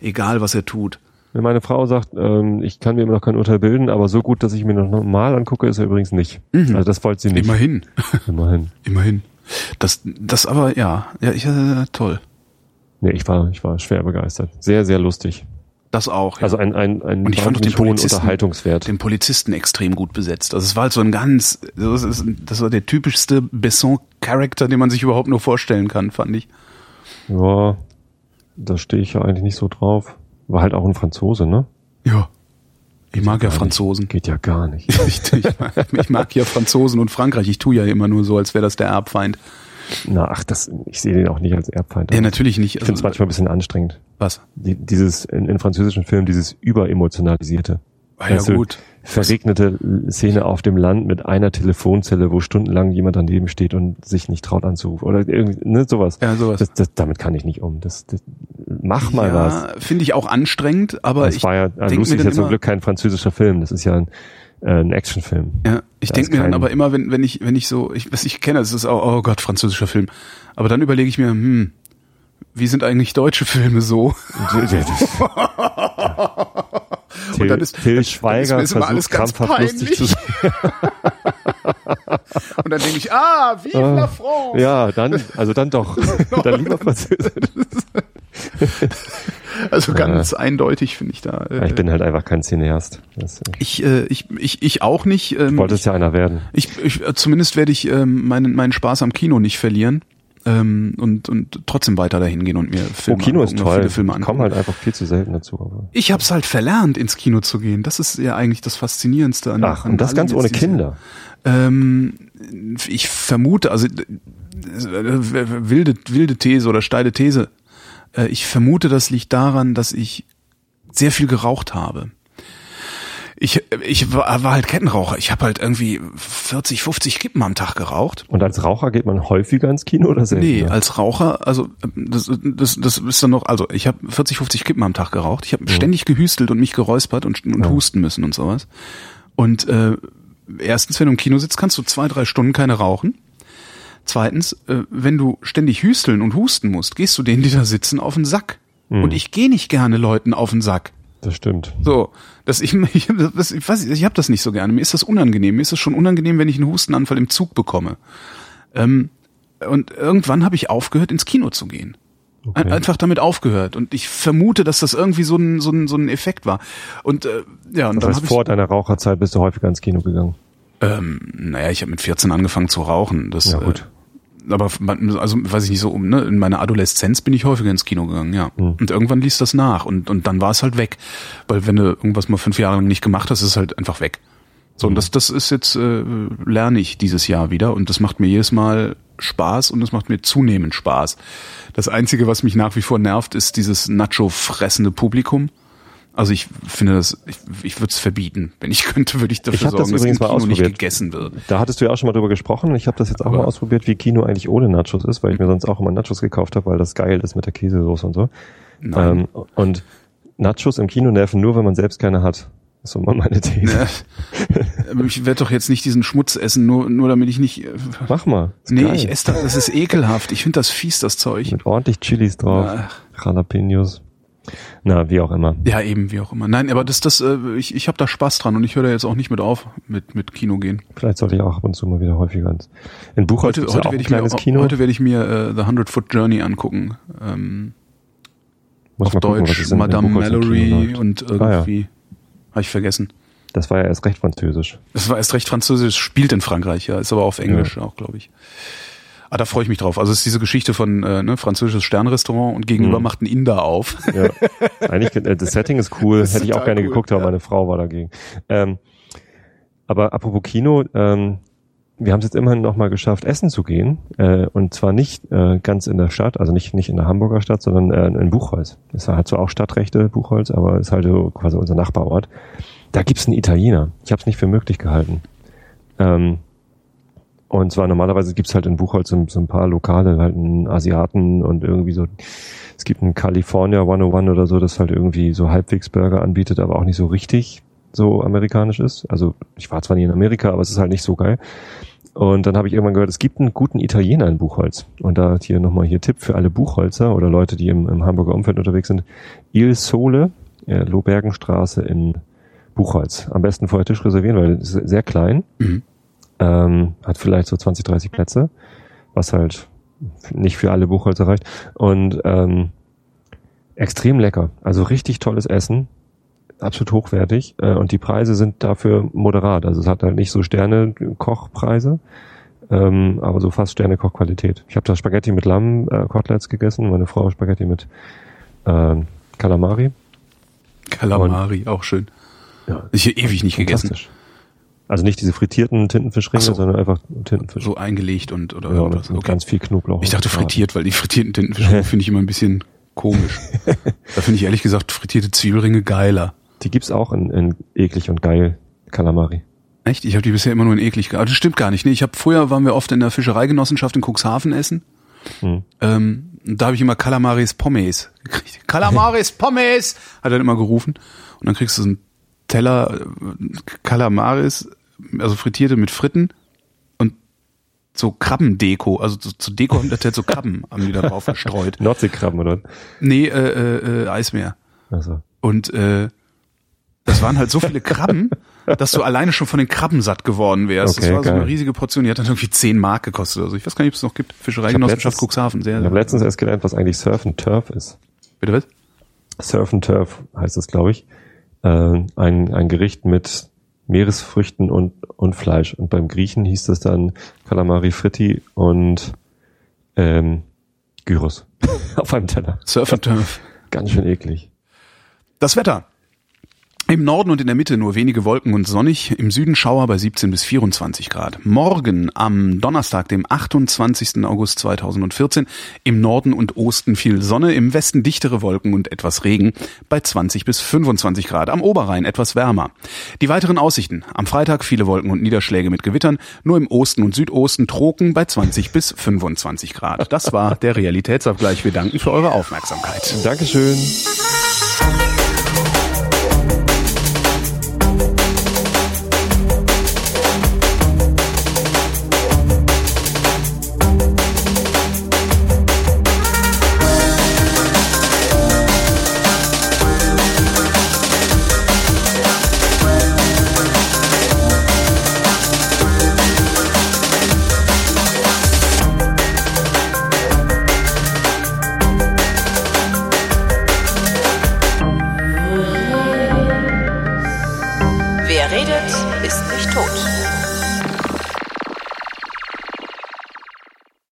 S1: egal was er tut.
S2: Wenn meine Frau sagt, ähm, ich kann mir immer noch kein Urteil bilden, aber so gut, dass ich mir noch normal angucke, ist er übrigens nicht. Mhm. Also das wollte sie nicht.
S1: Immerhin.
S2: Immerhin.
S1: Immerhin. Das, das aber, ja, ja, ich, äh, toll.
S2: Nee, ich war, ich war schwer begeistert. Sehr, sehr lustig.
S1: Das auch.
S2: Ja. Also ein, ein, ein
S1: und ich fand den
S2: hohen Unterhaltungswert.
S1: Den Polizisten extrem gut besetzt. Also es war halt so ein ganz, das, ist, das war der typischste Besson-Charakter, den man sich überhaupt nur vorstellen kann, fand ich.
S2: Ja, da stehe ich ja eigentlich nicht so drauf. War halt auch ein Franzose, ne?
S1: Ja. Ich mag ja Franzosen.
S2: Nicht. Geht ja gar nicht.
S1: ich, ich, mag, ich mag ja Franzosen und Frankreich. Ich tue ja immer nur so, als wäre das der Erbfeind.
S2: Na, ach, das, ich sehe den auch nicht als Erbfeind.
S1: Ja, natürlich nicht.
S2: Ich finde es also, manchmal ein bisschen anstrengend.
S1: Was?
S2: Die, dieses, in, in französischen Filmen, dieses überemotionalisierte.
S1: Ah, ja, gut.
S2: Verregnete Szene auf dem Land mit einer Telefonzelle, wo stundenlang jemand daneben steht und sich nicht traut anzurufen. Oder irgendwie, ne, sowas.
S1: Ja, sowas.
S2: Das, das, damit kann ich nicht um. Das, das, mach mal ja, was.
S1: Finde ich auch anstrengend, aber
S2: das
S1: ich.
S2: war ja, Lucy ist ja zum Glück kein französischer Film. Das ist ja ein, äh, ein Actionfilm.
S1: Ja, ich denke mir dann aber immer, wenn, wenn ich, wenn ich so, ich, was ich kenne, das ist auch, oh Gott, französischer Film. Aber dann überlege ich mir, hm, wie sind eigentlich deutsche Filme so?
S2: und dann ist, Till Schweiger dann ist mir alles ganz peinlich. Zu
S1: und dann denke ich, ah, vive la France.
S2: Ja, dann, also dann doch. dann lieber Französisch.
S1: Also ganz äh, eindeutig finde ich da.
S2: Äh, ich bin halt einfach kein Cineast.
S1: Äh, ich, äh, ich, ich, ich auch nicht.
S2: Ähm, wollte es ja einer werden.
S1: Ich, ich, äh, zumindest werde ich ähm, meinen, meinen Spaß am Kino nicht verlieren. Ähm, und, und trotzdem weiter dahin gehen und mir
S2: Filme oh, Kino angucken, ist toll. viele Filme angucken. Ich komme halt einfach viel zu selten dazu. Aber.
S1: Ich habe es halt verlernt, ins Kino zu gehen. Das ist ja eigentlich das Faszinierendste
S2: an Ach, an und das ganz ohne Kinder.
S1: Ähm, ich vermute, also äh, wilde, wilde These oder steile These. Äh, ich vermute, das liegt daran, dass ich sehr viel geraucht habe. Ich, ich war, war halt Kettenraucher. Ich habe halt irgendwie 40, 50 Kippen am Tag geraucht.
S2: Und als Raucher geht man häufiger ins Kino oder selten?
S1: Nee, als Raucher, also das, das, das ist dann noch, also ich habe 40, 50 Kippen am Tag geraucht. Ich habe mhm. ständig gehüstelt und mich geräuspert und, und ja. husten müssen und sowas. Und äh, erstens, wenn du im Kino sitzt, kannst du zwei, drei Stunden keine rauchen. Zweitens, äh, wenn du ständig hüsteln und husten musst, gehst du denen, die da sitzen, auf den Sack. Mhm. Und ich gehe nicht gerne Leuten auf den Sack.
S2: Das stimmt.
S1: So, das ich, ich, das, ich weiß, ich habe das nicht so gerne. Mir ist das unangenehm. Mir ist es schon unangenehm, wenn ich einen Hustenanfall im Zug bekomme. Ähm, und irgendwann habe ich aufgehört, ins Kino zu gehen. Okay. Einfach damit aufgehört. Und ich vermute, dass das irgendwie so ein, so ein, so ein Effekt war. Und äh, ja, und
S2: das
S1: dann
S2: heißt, vor deiner Raucherzeit bist du häufiger ins Kino gegangen.
S1: Ähm, naja, ich habe mit 14 angefangen zu rauchen. Das,
S2: ja, gut.
S1: Äh, aber also weiß ich nicht so um, ne? In meiner Adoleszenz bin ich häufiger ins Kino gegangen, ja. Mhm. Und irgendwann ließ das nach und, und dann war es halt weg. Weil wenn du irgendwas mal fünf Jahre lang nicht gemacht hast, ist es halt einfach weg. So, und hm. das, das ist jetzt, äh, lerne ich dieses Jahr wieder und das macht mir jedes Mal Spaß und das macht mir zunehmend Spaß. Das Einzige, was mich nach wie vor nervt, ist dieses Nacho-fressende Publikum. Also ich finde das, ich, ich würde es verbieten. Wenn ich könnte, würde ich dafür
S2: ich sorgen,
S1: das
S2: dass im Kino
S1: nicht gegessen wird.
S2: Da hattest du ja auch schon mal drüber gesprochen. Ich habe das jetzt auch Aber mal ausprobiert, wie Kino eigentlich ohne Nachos ist, weil ich mir sonst auch immer Nachos gekauft habe, weil das geil ist mit der Käsesoße und so. Ähm, und Nachos im Kino nerven nur, wenn man selbst keine hat. Das ist so mal meine These.
S1: Ne, aber ich werde doch jetzt nicht diesen Schmutz essen, nur, nur damit ich nicht. äh,
S2: Mach mal.
S1: Nee,
S2: geil.
S1: ich esse das, das ist ekelhaft. Ich finde das fies, das Zeug.
S2: Mit ordentlich Chilis drauf.
S1: Ach.
S2: Jalapenos. Na, wie auch immer.
S1: Ja, eben, wie auch immer. Nein, aber das, das, äh, ich, ich habe da Spaß dran und ich höre da jetzt auch nicht mit auf, mit, mit Kino gehen.
S2: Vielleicht sollte ich auch ab und zu mal wieder häufiger ins. In Buchholz
S1: Heute,
S2: ja
S1: heute werde ich mir,
S2: Kino.
S1: heute werde ich mir äh, The Hundred Foot Journey angucken. Ähm,
S2: Muss
S1: auf
S2: gucken,
S1: Deutsch
S2: es in-
S1: Madame Mallory und
S2: Ah, ja.
S1: irgendwie. Habe ich vergessen.
S2: Das war ja erst recht französisch.
S1: Das war erst recht französisch, spielt in Frankreich, ja, ist aber auf Englisch auch, glaube ich. Ah, da freue ich mich drauf. Also es ist diese Geschichte von äh, ne, französisches Sternrestaurant und gegenüber
S2: Mhm.
S1: macht ein Inder auf.
S2: Ja. Eigentlich, äh, das Setting ist cool.
S1: Das ist
S2: Hätte ich auch gerne
S1: cool,
S2: geguckt, aber
S1: ja.
S2: meine Frau war dagegen. Ähm, aber apropos Kino, ähm, wir haben es jetzt immerhin noch mal geschafft, essen zu gehen. Äh, und zwar nicht äh, ganz in der Stadt, also nicht, nicht in der Hamburger Stadt, sondern äh, in Buchholz. Das hat zwar auch Stadtrechte, Buchholz, aber ist halt so quasi unser Nachbarort. Da gibt's einen Italiener. Ich habe es nicht für möglich gehalten. Ähm, und zwar normalerweise gibt's halt in Buchholz so, so ein paar Lokale, halt einen Asiaten und irgendwie so, es gibt einen California 101 oder so, das halt irgendwie so halbwegs Burger anbietet, aber auch nicht so richtig so amerikanisch ist. Also ich war zwar nie in Amerika, aber es ist halt nicht so geil. Und dann habe ich irgendwann gehört, es gibt einen guten Italiener in Buchholz. Und da hier nochmal hier Tipp für alle Buchholzer oder Leute, die im, im Hamburger Umfeld unterwegs sind. Il Sole, äh, Lohbergenstraße in Buchholz. Am besten vorher Tisch reservieren, weil es ist sehr klein.
S1: Mhm.
S2: Ähm, hat vielleicht so 20, 30 Plätze, was halt nicht für alle Buchholzer reicht. Und ähm, extrem lecker. Also richtig tolles Essen. Absolut hochwertig. Äh, und die Preise sind dafür moderat. Also es hat halt nicht so Sterne-Kochpreise, ähm, aber so fast Sterne-Kochqualität. Ich habe da Spaghetti mit Lamm-Koteletts gegessen, meine Frau Spaghetti mit ähm, Calamari.
S1: Calamari, auch schön.
S2: Ja,
S1: Ich habe ewig nicht gegessen.
S2: Also nicht diese frittierten Tintenfischringe,
S1: so.
S2: sondern einfach Tintenfisch.
S1: So eingelegt und oder
S2: ja,
S1: irgendwas.
S2: mit
S1: Okay.
S2: ganz viel Knoblauch.
S1: Ich dachte frittiert, weil die frittierten Tintenfische finde ich immer ein bisschen komisch. da finde ich ehrlich gesagt frittierte Zwiebelringe geiler.
S2: Die gibt's auch in, in eklig und geil Calamari.
S1: Echt? Ich habe die bisher immer nur in eklig gehabt. Das stimmt gar nicht. Nee, ich habe früher waren wir oft in der Fischereigenossenschaft in Cuxhaven essen.
S2: Hm.
S1: Ähm, da habe ich immer Calamaris Pommes gekriegt. Calamaris Pommes hat er immer gerufen. Und dann kriegst du so einen Teller äh, Calamaris, also frittierte mit Fritten und so Krabbendeko. Also zu, zu Deko haben da so Krabben haben die da drauf verstreut.
S2: Nordseekrabben, oder?
S1: Nee, äh, äh, äh, Eismeer.
S2: Also.
S1: Und äh, das waren halt so viele Krabben, dass du alleine schon von den Krabben satt geworden wärst.
S2: Okay,
S1: das war so eine
S2: geil.
S1: riesige Portion, die hat dann irgendwie 10 Mark gekostet. Also ich weiß gar nicht, ob es noch gibt. Fischereigenossenschaft Cuxhaven. Sehr,
S2: Ich habe letztens erst gelernt, was eigentlich Surf and Turf ist.
S1: Bitte was?
S2: Surf and Turf heißt es, glaube ich. Äh, ein, ein Gericht mit Meeresfrüchten und, und Fleisch. Und beim Griechen hieß das dann Calamari Fritti und ähm, Gyros auf einem Teller.
S1: Surf and Turf.
S2: Ganz schön eklig.
S1: Das Wetter. Im Norden und in der Mitte nur wenige Wolken und sonnig, im Süden Schauer bei 17 bis 24 Grad. Morgen am Donnerstag, dem 28. August 2014, im Norden und Osten viel Sonne, im Westen dichtere Wolken und etwas Regen bei 20 bis 25 Grad. Am Oberrhein etwas wärmer. Die weiteren Aussichten. Am Freitag viele Wolken und Niederschläge mit Gewittern, nur im Osten und Südosten Trocken bei 20 bis 25 Grad. Das war der Realitätsabgleich. Wir danken für eure Aufmerksamkeit.
S2: Dankeschön.